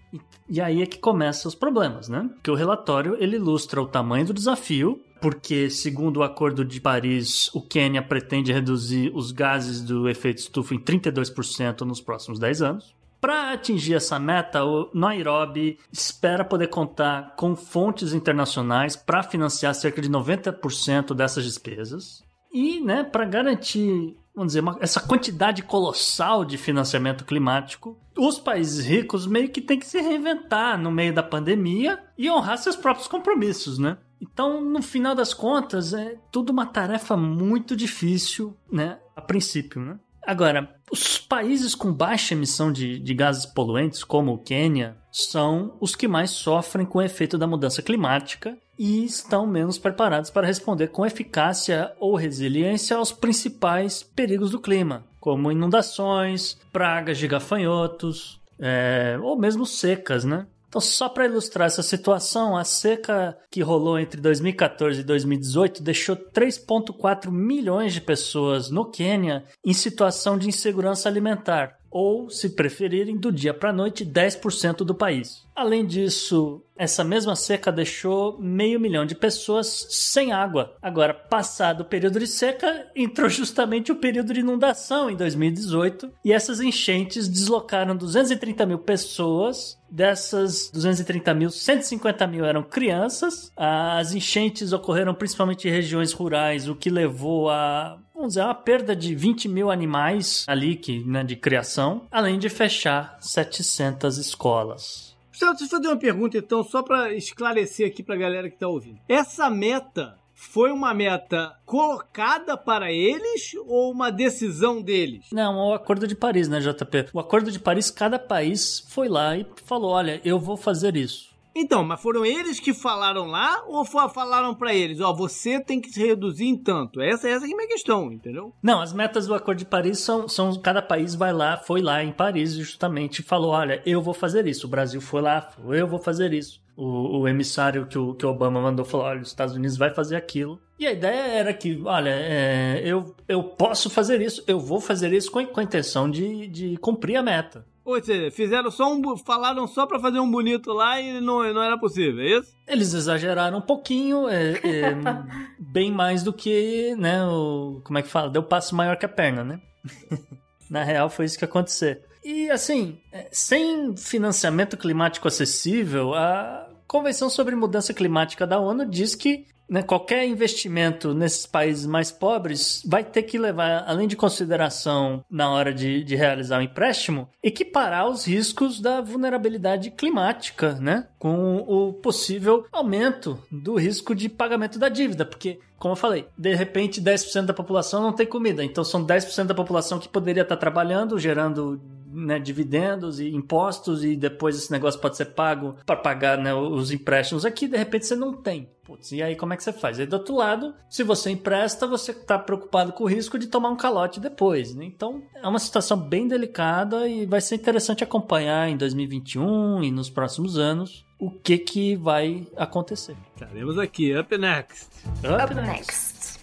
E aí é que começam os problemas, né? Porque o relatório ele ilustra o tamanho do desafio, porque segundo o Acordo de Paris, o Quênia pretende reduzir os gases do efeito estufa em 32% nos próximos 10 anos. Para atingir essa meta, o Nairobi espera poder contar com fontes internacionais para financiar cerca de 90% dessas despesas. E, né, para garantir, vamos dizer, uma, essa quantidade colossal de financiamento climático, os países ricos meio que têm que se reinventar no meio da pandemia e honrar seus próprios compromissos, né? Então, no final das contas, é tudo uma tarefa muito difícil, né? A princípio, né? Agora, os países com baixa emissão de, de gases poluentes, como o Quênia, são os que mais sofrem com o efeito da mudança climática e estão menos preparados para responder com eficácia ou resiliência aos principais perigos do clima, como inundações, pragas de gafanhotos, é, ou mesmo secas, né? Então, só para ilustrar essa situação, a seca que rolou entre 2014 e 2018 deixou 3,4 milhões de pessoas no Quênia em situação de insegurança alimentar. Ou, se preferirem, do dia para a noite, 10% do país. Além disso, essa mesma seca deixou meio milhão de pessoas sem água. Agora, passado o período de seca, entrou justamente o período de inundação em 2018 e essas enchentes deslocaram 230 mil pessoas. Dessas 230 mil, 150 mil eram crianças. As enchentes ocorreram principalmente em regiões rurais, o que levou a vamos dizer, uma perda de 20 mil animais ali que, né, de criação, além de fechar 700 escolas. Gustavo, deixa eu fazer uma pergunta então, só para esclarecer aqui para a galera que está ouvindo. Essa meta foi uma meta colocada para eles ou uma decisão deles? Não, o Acordo de Paris, né, JP? O Acordo de Paris, cada país foi lá e falou: olha, eu vou fazer isso. Então, mas foram eles que falaram lá ou falaram para eles, ó, você tem que se reduzir em tanto? Essa, essa é a minha questão, entendeu? Não, as metas do Acordo de Paris são, são cada país vai lá, foi lá em Paris justamente e falou, olha, eu vou fazer isso. O Brasil foi lá, falou, eu vou fazer isso. O, o emissário que o, que Obama mandou falou, olha, os Estados Unidos vai fazer aquilo. E a ideia era que, olha, é, eu, eu posso fazer isso, eu vou fazer isso com, com a intenção de, de cumprir a meta. Ou seja, fizeram só um. falaram só para fazer um bonito lá e não, não era possível, é isso? Eles exageraram um pouquinho, é, é, bem mais do que, né, o. Como é que fala? Deu passo maior que a perna, né? Na real, foi isso que aconteceu. E assim, é, sem financiamento climático acessível, a Convenção sobre Mudança Climática da ONU diz que né, qualquer investimento nesses países mais pobres vai ter que levar, além de consideração na hora de, de realizar o empréstimo, equiparar os riscos da vulnerabilidade climática, né? Com o possível aumento do risco de pagamento da dívida, porque como eu falei, de repente 10% da população não tem comida, então são 10% da população que poderia estar trabalhando, gerando né, dividendos e impostos e depois esse negócio pode ser pago para pagar né, os empréstimos aqui, de repente você não tem. Putz, e aí como é que você faz? Aí do outro lado, se você empresta, você está preocupado com o risco de tomar um calote depois. Né? Então é uma situação bem delicada e vai ser interessante acompanhar em 2021 e nos próximos anos o que que vai acontecer. Estaremos aqui, up next. Up, up next.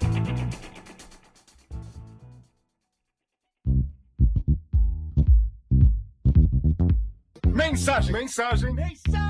next. Mensagem. Mensagem. Mensagem.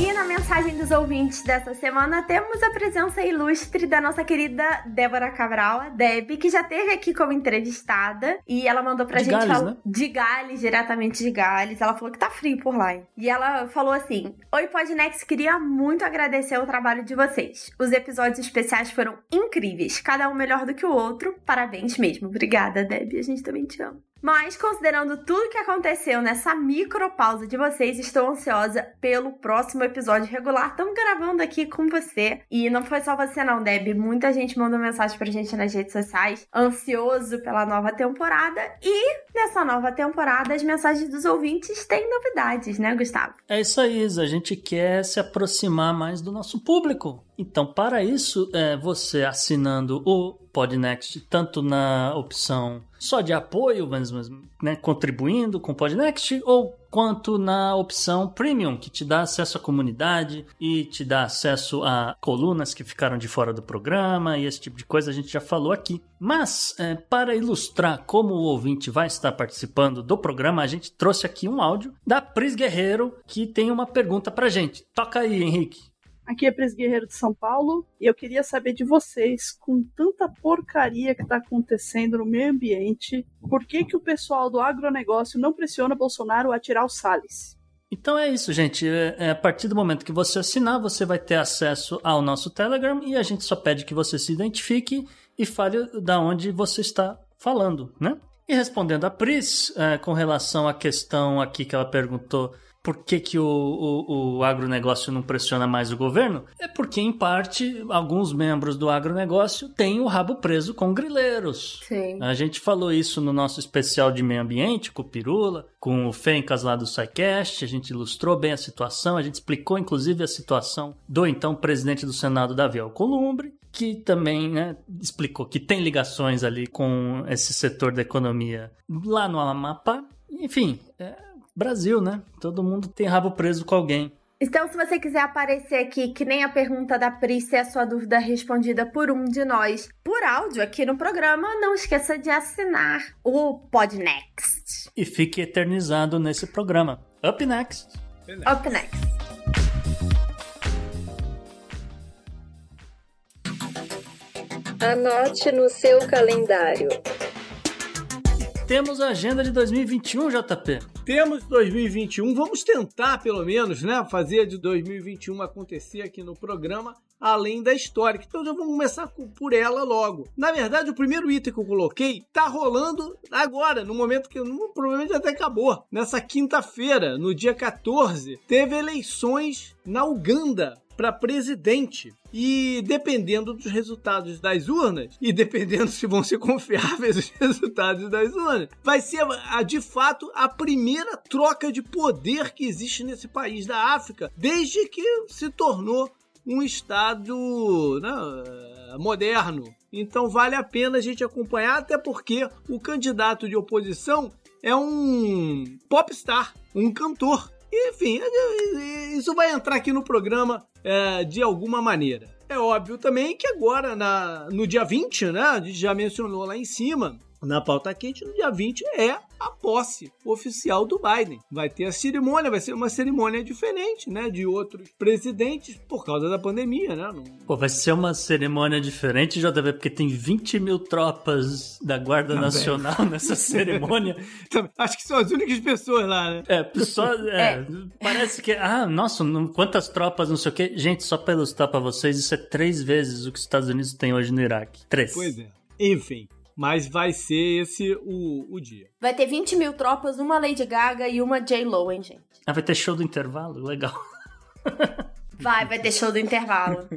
E na mensagem dos ouvintes dessa semana temos a presença ilustre da nossa querida Débora Cabral, a Deb, que já esteve aqui como entrevistada e ela mandou pra de gente Gales, né? de Gales, diretamente de Gales. Ela falou que tá frio por lá. Hein? E ela falou assim: Oi, Podnex, queria muito agradecer o trabalho de vocês. Os episódios especiais foram incríveis, cada um melhor do que o outro. Parabéns mesmo. Obrigada, Deb. A gente também te ama. Mas, considerando tudo que aconteceu nessa micropausa de vocês, estou ansiosa pelo próximo episódio regular. Estamos gravando aqui com você. E não foi só você, não, Deb. Muita gente mandou mensagem pra gente nas redes sociais, ansioso pela nova temporada. E nessa nova temporada, as mensagens dos ouvintes têm novidades, né, Gustavo? É isso aí, Isa. A gente quer se aproximar mais do nosso público. Então, para isso, é, você assinando o Podnext, tanto na opção só de apoio, mas, né, contribuindo com o Podnext, ou quanto na opção Premium, que te dá acesso à comunidade e te dá acesso a colunas que ficaram de fora do programa e esse tipo de coisa a gente já falou aqui. Mas, é, para ilustrar como o ouvinte vai estar participando do programa, a gente trouxe aqui um áudio da Pris Guerreiro, que tem uma pergunta pra gente. Toca aí, Henrique. Aqui é Pres Guerreiro de São Paulo e eu queria saber de vocês, com tanta porcaria que está acontecendo no meio ambiente, por que, que o pessoal do agronegócio não pressiona Bolsonaro a tirar o Salles? Então é isso, gente. É, é, a partir do momento que você assinar, você vai ter acesso ao nosso Telegram e a gente só pede que você se identifique e fale da onde você está falando, né? E respondendo a Pris, é, com relação à questão aqui que ela perguntou por que, que o, o, o, agronegócio não pressiona mais o governo? É porque, em parte, alguns membros do agronegócio têm o rabo preso com grileiros. Sim. A gente falou isso no nosso especial de meio ambiente, com o Pirula, com o Fencas lá do SciCast, a gente ilustrou bem a situação, a gente explicou, inclusive, a situação do então presidente do Senado, Davi Alcolumbre, que também né, explicou que tem ligações ali com esse setor da economia lá no Amapá. Enfim, é Brasil, né? Todo mundo tem rabo preso com alguém. Então, se você quiser aparecer aqui, que nem a pergunta da Pris, a sua dúvida respondida por um de nós, por áudio aqui no programa, não esqueça de assinar o Podnext. E fique eternizado nesse programa. Up next. Up next. Anote no seu calendário. Temos a agenda de 2021, JP. Temos 2021, vamos tentar pelo menos, né, fazer de 2021 acontecer aqui no programa, além da história. Então já vamos começar por ela logo. Na verdade, o primeiro item que eu coloquei tá rolando agora, no momento que provavelmente até acabou. Nessa quinta-feira, no dia 14, teve eleições na Uganda para presidente. E dependendo dos resultados das urnas, e dependendo se vão ser confiáveis os resultados das urnas, vai ser a, de fato a primeira troca de poder que existe nesse país da África desde que se tornou um Estado né, moderno. Então vale a pena a gente acompanhar, até porque o candidato de oposição é um popstar, um cantor. Enfim, isso vai entrar aqui no programa é, de alguma maneira. É óbvio também que agora, na, no dia 20, né, a gente já mencionou lá em cima, na pauta quente, no dia 20 é a posse oficial do Biden. Vai ter a cerimônia, vai ser uma cerimônia diferente, né, de outros presidentes por causa da pandemia, né? Não... Pô, vai ser uma cerimônia diferente, JV, porque tem 20 mil tropas da Guarda Não, Nacional nessa cerimônia. Acho que são as únicas pessoas lá, né? É, só, é, é. parece que, ah, nossa, quantas tropas, não sei o quê. Gente, só pra ilustrar pra vocês, isso é três vezes o que os Estados Unidos têm hoje no Iraque. Três. Pois é. Enfim, mas vai ser esse o, o dia. Vai ter 20 mil tropas, uma Lady Gaga e uma J-Lo, hein, gente? Ah, vai ter show do intervalo? Legal. Vai, vai ter show do intervalo.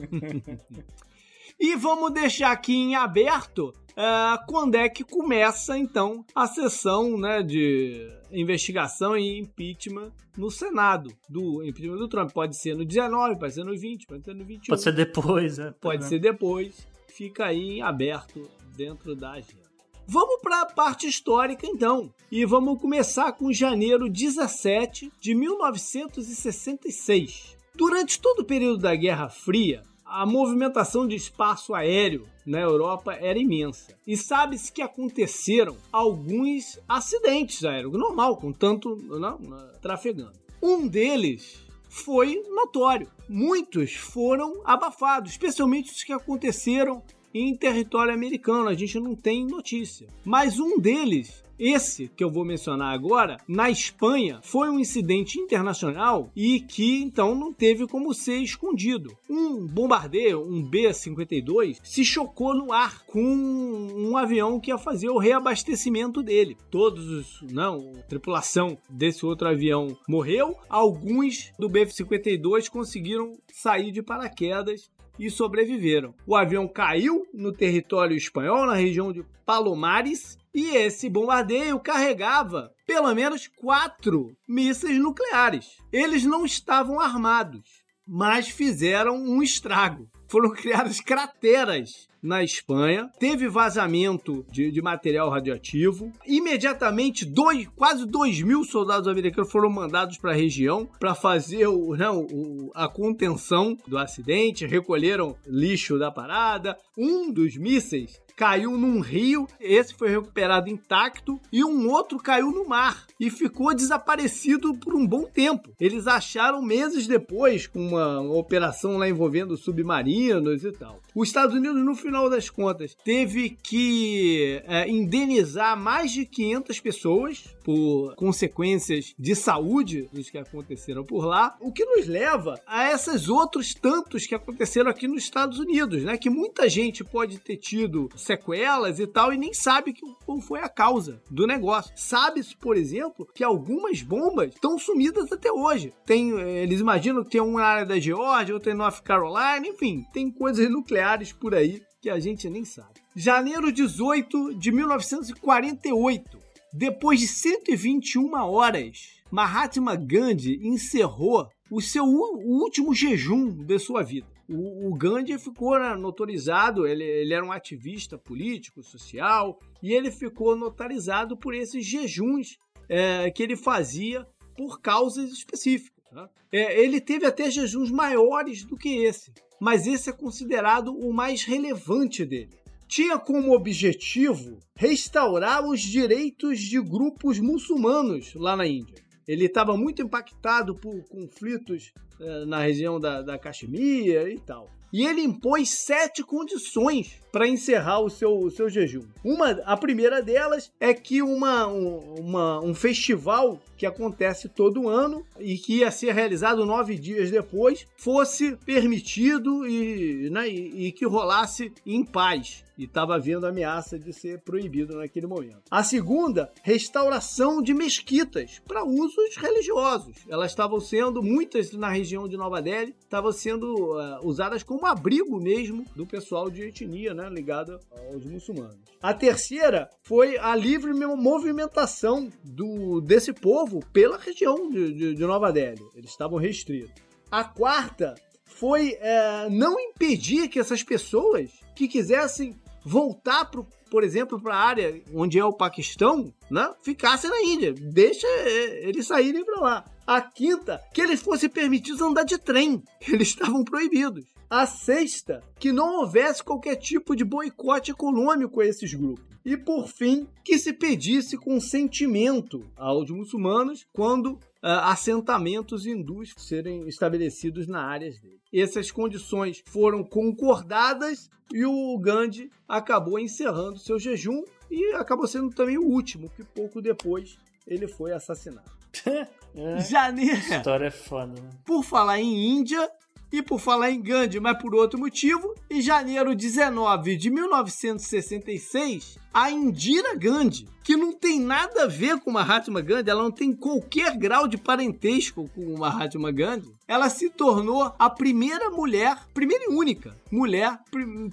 e vamos deixar aqui em aberto uh, quando é que começa, então, a sessão né, de investigação e impeachment no Senado do impeachment do Trump. Pode ser no 19, pode ser no 20, pode ser no 21. Pode ser depois, né? Pode ser depois. Fica aí em aberto dentro da agenda. Vamos para a parte histórica então. E vamos começar com janeiro 17 de 1966. Durante todo o período da Guerra Fria, a movimentação de espaço aéreo na Europa era imensa. E sabe-se que aconteceram alguns acidentes aéreos, normal, com tanto não, trafegando. Um deles foi notório. Muitos foram abafados, especialmente os que aconteceram em território americano, a gente não tem notícia. Mas um deles esse que eu vou mencionar agora, na Espanha, foi um incidente internacional e que então não teve como ser escondido. Um bombardeio, um B-52, se chocou no ar com um avião que ia fazer o reabastecimento dele. Todos os, não, a tripulação desse outro avião morreu, alguns do B-52 conseguiram sair de paraquedas e sobreviveram. O avião caiu no território espanhol, na região de Palomares, e esse bombardeio carregava pelo menos quatro mísseis nucleares. Eles não estavam armados, mas fizeram um estrago. Foram criadas crateras na Espanha, teve vazamento de, de material radioativo. Imediatamente, dois, quase 2 mil soldados americanos foram mandados para a região para fazer o, não, o, a contenção do acidente, recolheram lixo da parada. Um dos mísseis caiu num rio, esse foi recuperado intacto, e um outro caiu no mar e ficou desaparecido por um bom tempo. Eles acharam meses depois, com uma, operação lá envolvendo submarinos e tal. Os Estados Unidos, no final das contas, teve que é, indenizar mais de 500 pessoas por consequências de saúde dos que aconteceram por lá, o que nos leva a esses outros tantos que aconteceram aqui nos Estados Unidos, né? Que muita gente pode ter tido sequelas e tal e nem sabe que, qual foi a causa do negócio. Sabe-se, por exemplo, que algumas bombas estão sumidas até hoje. Tem, eles imaginam que tem uma na área da Geórgia, outra em North Carolina, enfim, tem coisas nucleares por aí que a gente nem sabe. Janeiro 18 de 1948. Depois de 121 horas, Mahatma Gandhi encerrou o seu último jejum de sua vida. O, o Gandhi ficou né, notorizado, ele, ele era um ativista político, social, e ele ficou notarizado por esses jejuns é, que ele fazia por causas específicas. Né? É, ele teve até jejuns maiores do que esse, mas esse é considerado o mais relevante dele. Tinha como objetivo restaurar os direitos de grupos muçulmanos lá na Índia. Ele estava muito impactado por conflitos eh, na região da, da Caxemira e tal. E ele impôs sete condições para encerrar o seu, o seu jejum. Uma, a primeira delas é que uma, uma, um festival que acontece todo ano e que ia ser realizado nove dias depois fosse permitido e, né, e, e que rolasse em paz e estava havendo ameaça de ser proibido naquele momento. A segunda, restauração de mesquitas para usos religiosos. Elas estavam sendo, muitas na região de Nova Delhi, estavam sendo uh, usadas como abrigo mesmo do pessoal de etnia, né, ligada aos muçulmanos. A terceira foi a livre movimentação do, desse povo pela região de, de, de Nova Delhi. Eles estavam restritos. A quarta foi é, não impedir que essas pessoas que quisessem voltar pro, por exemplo, para a área onde é o Paquistão, né, ficassem na Índia. Deixa eles saírem para lá. A quinta, que eles fossem permitidos andar de trem. Eles estavam proibidos. A sexta, que não houvesse qualquer tipo de boicote econômico a esses grupos. E por fim, que se pedisse consentimento aos muçulmanos quando uh, assentamentos hindus serem estabelecidos na áreas dele. Essas condições foram concordadas e o Gandhi acabou encerrando seu jejum e acabou sendo também o último, que pouco depois ele foi assassinado. É. Janeiro. História é foda, né? Por falar em Índia e por falar em Gandhi, mas por outro motivo, em janeiro 19 de 1966, a Indira Gandhi, que não tem nada a ver com Mahatma Gandhi, ela não tem qualquer grau de parentesco com Mahatma Gandhi, ela se tornou a primeira mulher, primeira e única mulher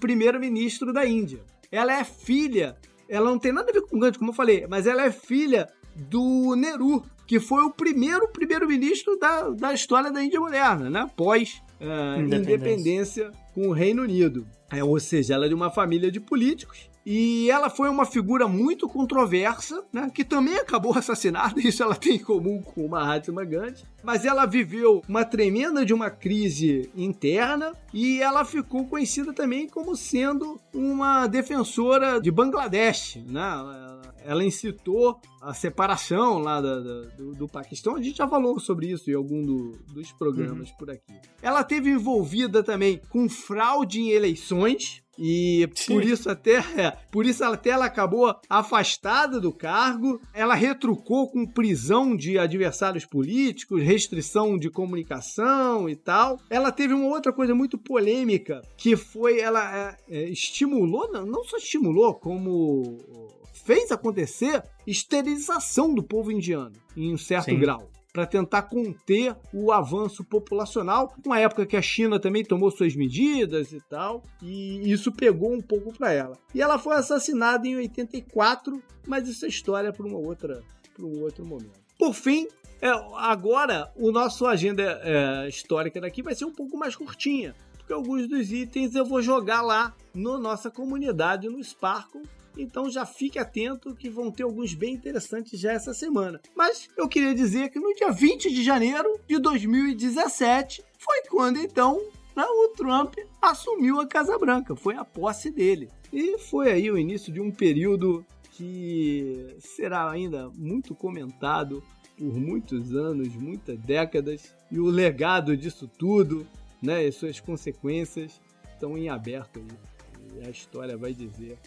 primeira-ministro da Índia. Ela é filha, ela não tem nada a ver com Gandhi, como eu falei, mas ela é filha do Nehru, que foi o primeiro primeiro-ministro da, da história da Índia moderna, né? Pós uh, independência. independência com o Reino Unido. É, ou seja, ela é de uma família de políticos e ela foi uma figura muito controversa, né, que também acabou assassinada, isso ela tem em comum com Mahatma Gandhi. Mas ela viveu uma tremenda de uma crise interna e ela ficou conhecida também como sendo uma defensora de Bangladesh, né? Ela incitou a separação lá da, da, do, do, Paquistão. A gente já falou sobre isso em algum do, dos programas uhum. por aqui. Ela teve envolvida também com fraude em eleições. E Sim. por isso até é, por isso até ela acabou afastada do cargo. Ela retrucou com prisão de adversários políticos, restrição de comunicação e tal. Ela teve uma outra coisa muito polêmica que foi ela é, é, estimulou, não, não só estimulou como fez acontecer esterilização do povo indiano, em um certo Sim. grau para tentar conter o avanço populacional, uma época que a China também tomou suas medidas e tal, e isso pegou um pouco para ela. E ela foi assassinada em 84, mas isso é história para uma outra, para um outro momento. Por fim, é, agora o nosso agenda é, histórica daqui vai ser um pouco mais curtinha, porque alguns dos itens eu vou jogar lá na nossa comunidade no Sparkle então já fique atento que vão ter alguns bem interessantes já essa semana. Mas eu queria dizer que no dia 20 de janeiro de 2017 foi quando então né, o Trump assumiu a Casa Branca, foi a posse dele. E foi aí o início de um período que será ainda muito comentado por muitos anos, muitas décadas, e o legado disso tudo, né, e suas consequências estão em aberto aí. E a história vai dizer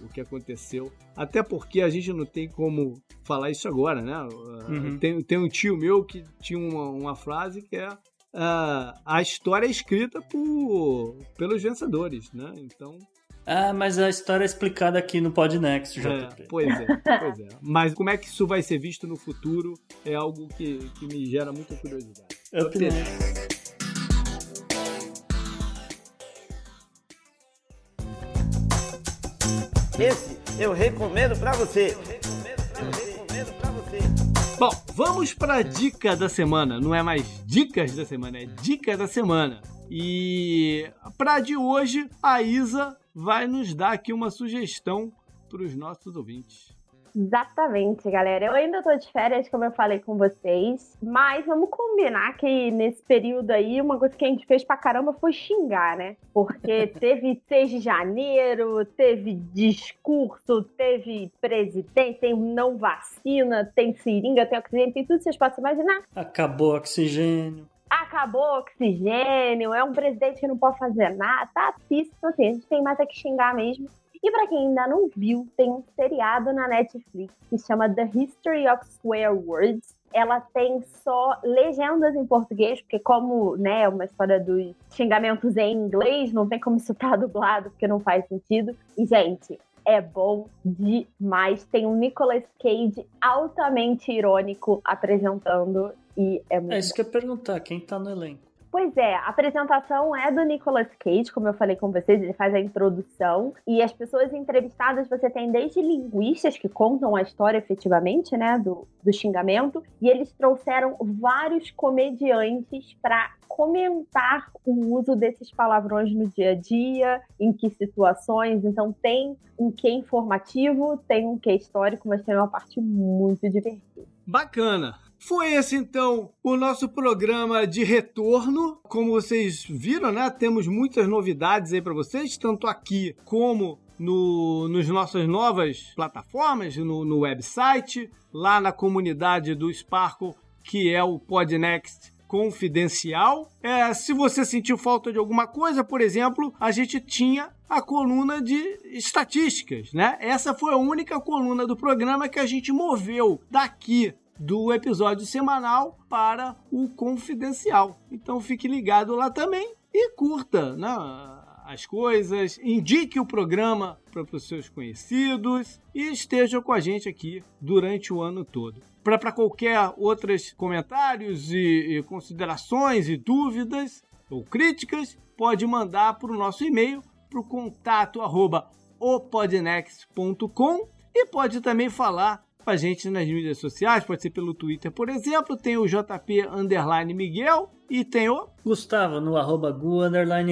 o que aconteceu. Até porque a gente não tem como falar isso agora, né? Uhum. Tem, tem um tio meu que tinha uma, uma frase que é uh, a história é escrita por, pelos vencedores, né? Então. Ah, mas a história é explicada aqui no Podnext, JP. É, pois é, pois é. Mas como é que isso vai ser visto no futuro é algo que, que me gera muita curiosidade. Eu também. Esse eu recomendo para você. Bom, vamos para dica da semana. Não é mais dicas da semana, é dica da semana. E para de hoje, a Isa vai nos dar aqui uma sugestão para os nossos ouvintes. Exatamente, galera. Eu ainda tô de férias, como eu falei com vocês, mas vamos combinar que nesse período aí, uma coisa que a gente fez pra caramba foi xingar, né? Porque teve 6 de janeiro, teve discurso, teve presidente, tem não vacina, tem seringa, tem oxigênio, tem tudo que vocês possam imaginar. Acabou o oxigênio. Acabou o oxigênio, é um presidente que não pode fazer nada, tá difícil. Então, assim, a gente tem mais é que xingar mesmo. E para quem ainda não viu, tem um seriado na Netflix que chama The History of Swear Words. Ela tem só legendas em português, porque como né, é uma história dos xingamentos em inglês, não tem como isso estar dublado, porque não faz sentido. E, gente, é bom demais. Tem um Nicolas Cage altamente irônico apresentando e é muito É isso que eu ia perguntar, quem tá no elenco? Pois é, a apresentação é do Nicolas Cage, como eu falei com vocês, ele faz a introdução. E as pessoas entrevistadas, você tem desde linguistas que contam a história efetivamente, né, do, do xingamento, e eles trouxeram vários comediantes para comentar o uso desses palavrões no dia a dia, em que situações. Então, tem um que informativo, tem um que histórico, mas tem uma parte muito divertida. Bacana. Foi esse então o nosso programa de retorno. Como vocês viram, né? Temos muitas novidades aí para vocês, tanto aqui como no, nos nossas novas plataformas, no, no website, lá na comunidade do Sparkle, que é o Podnext confidencial. É, se você sentiu falta de alguma coisa, por exemplo, a gente tinha a coluna de estatísticas, né? Essa foi a única coluna do programa que a gente moveu daqui do episódio semanal para o confidencial. Então fique ligado lá também e curta né, as coisas, indique o programa para os seus conhecidos e esteja com a gente aqui durante o ano todo. Para qualquer outros comentários e, e considerações e dúvidas ou críticas, pode mandar para o nosso e-mail para o e pode também falar com a gente nas mídias sociais, pode ser pelo Twitter, por exemplo, tem o JP Miguel e tem o Gustavo no arroba Gu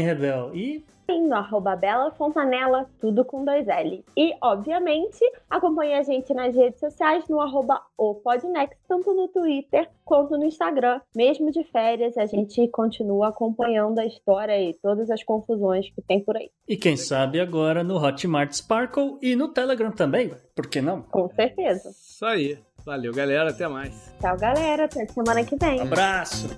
Rebel. E no arroba Bela Fontanella, tudo com dois L. E, obviamente, acompanhe a gente nas redes sociais no arroba Podnext, tanto no Twitter quanto no Instagram. Mesmo de férias, a gente continua acompanhando a história e todas as confusões que tem por aí. E quem sabe agora no Hotmart Sparkle e no Telegram também, por que não? Com certeza. Isso aí. Valeu, galera. Até mais. Tchau, galera. Até semana que vem. Abraço.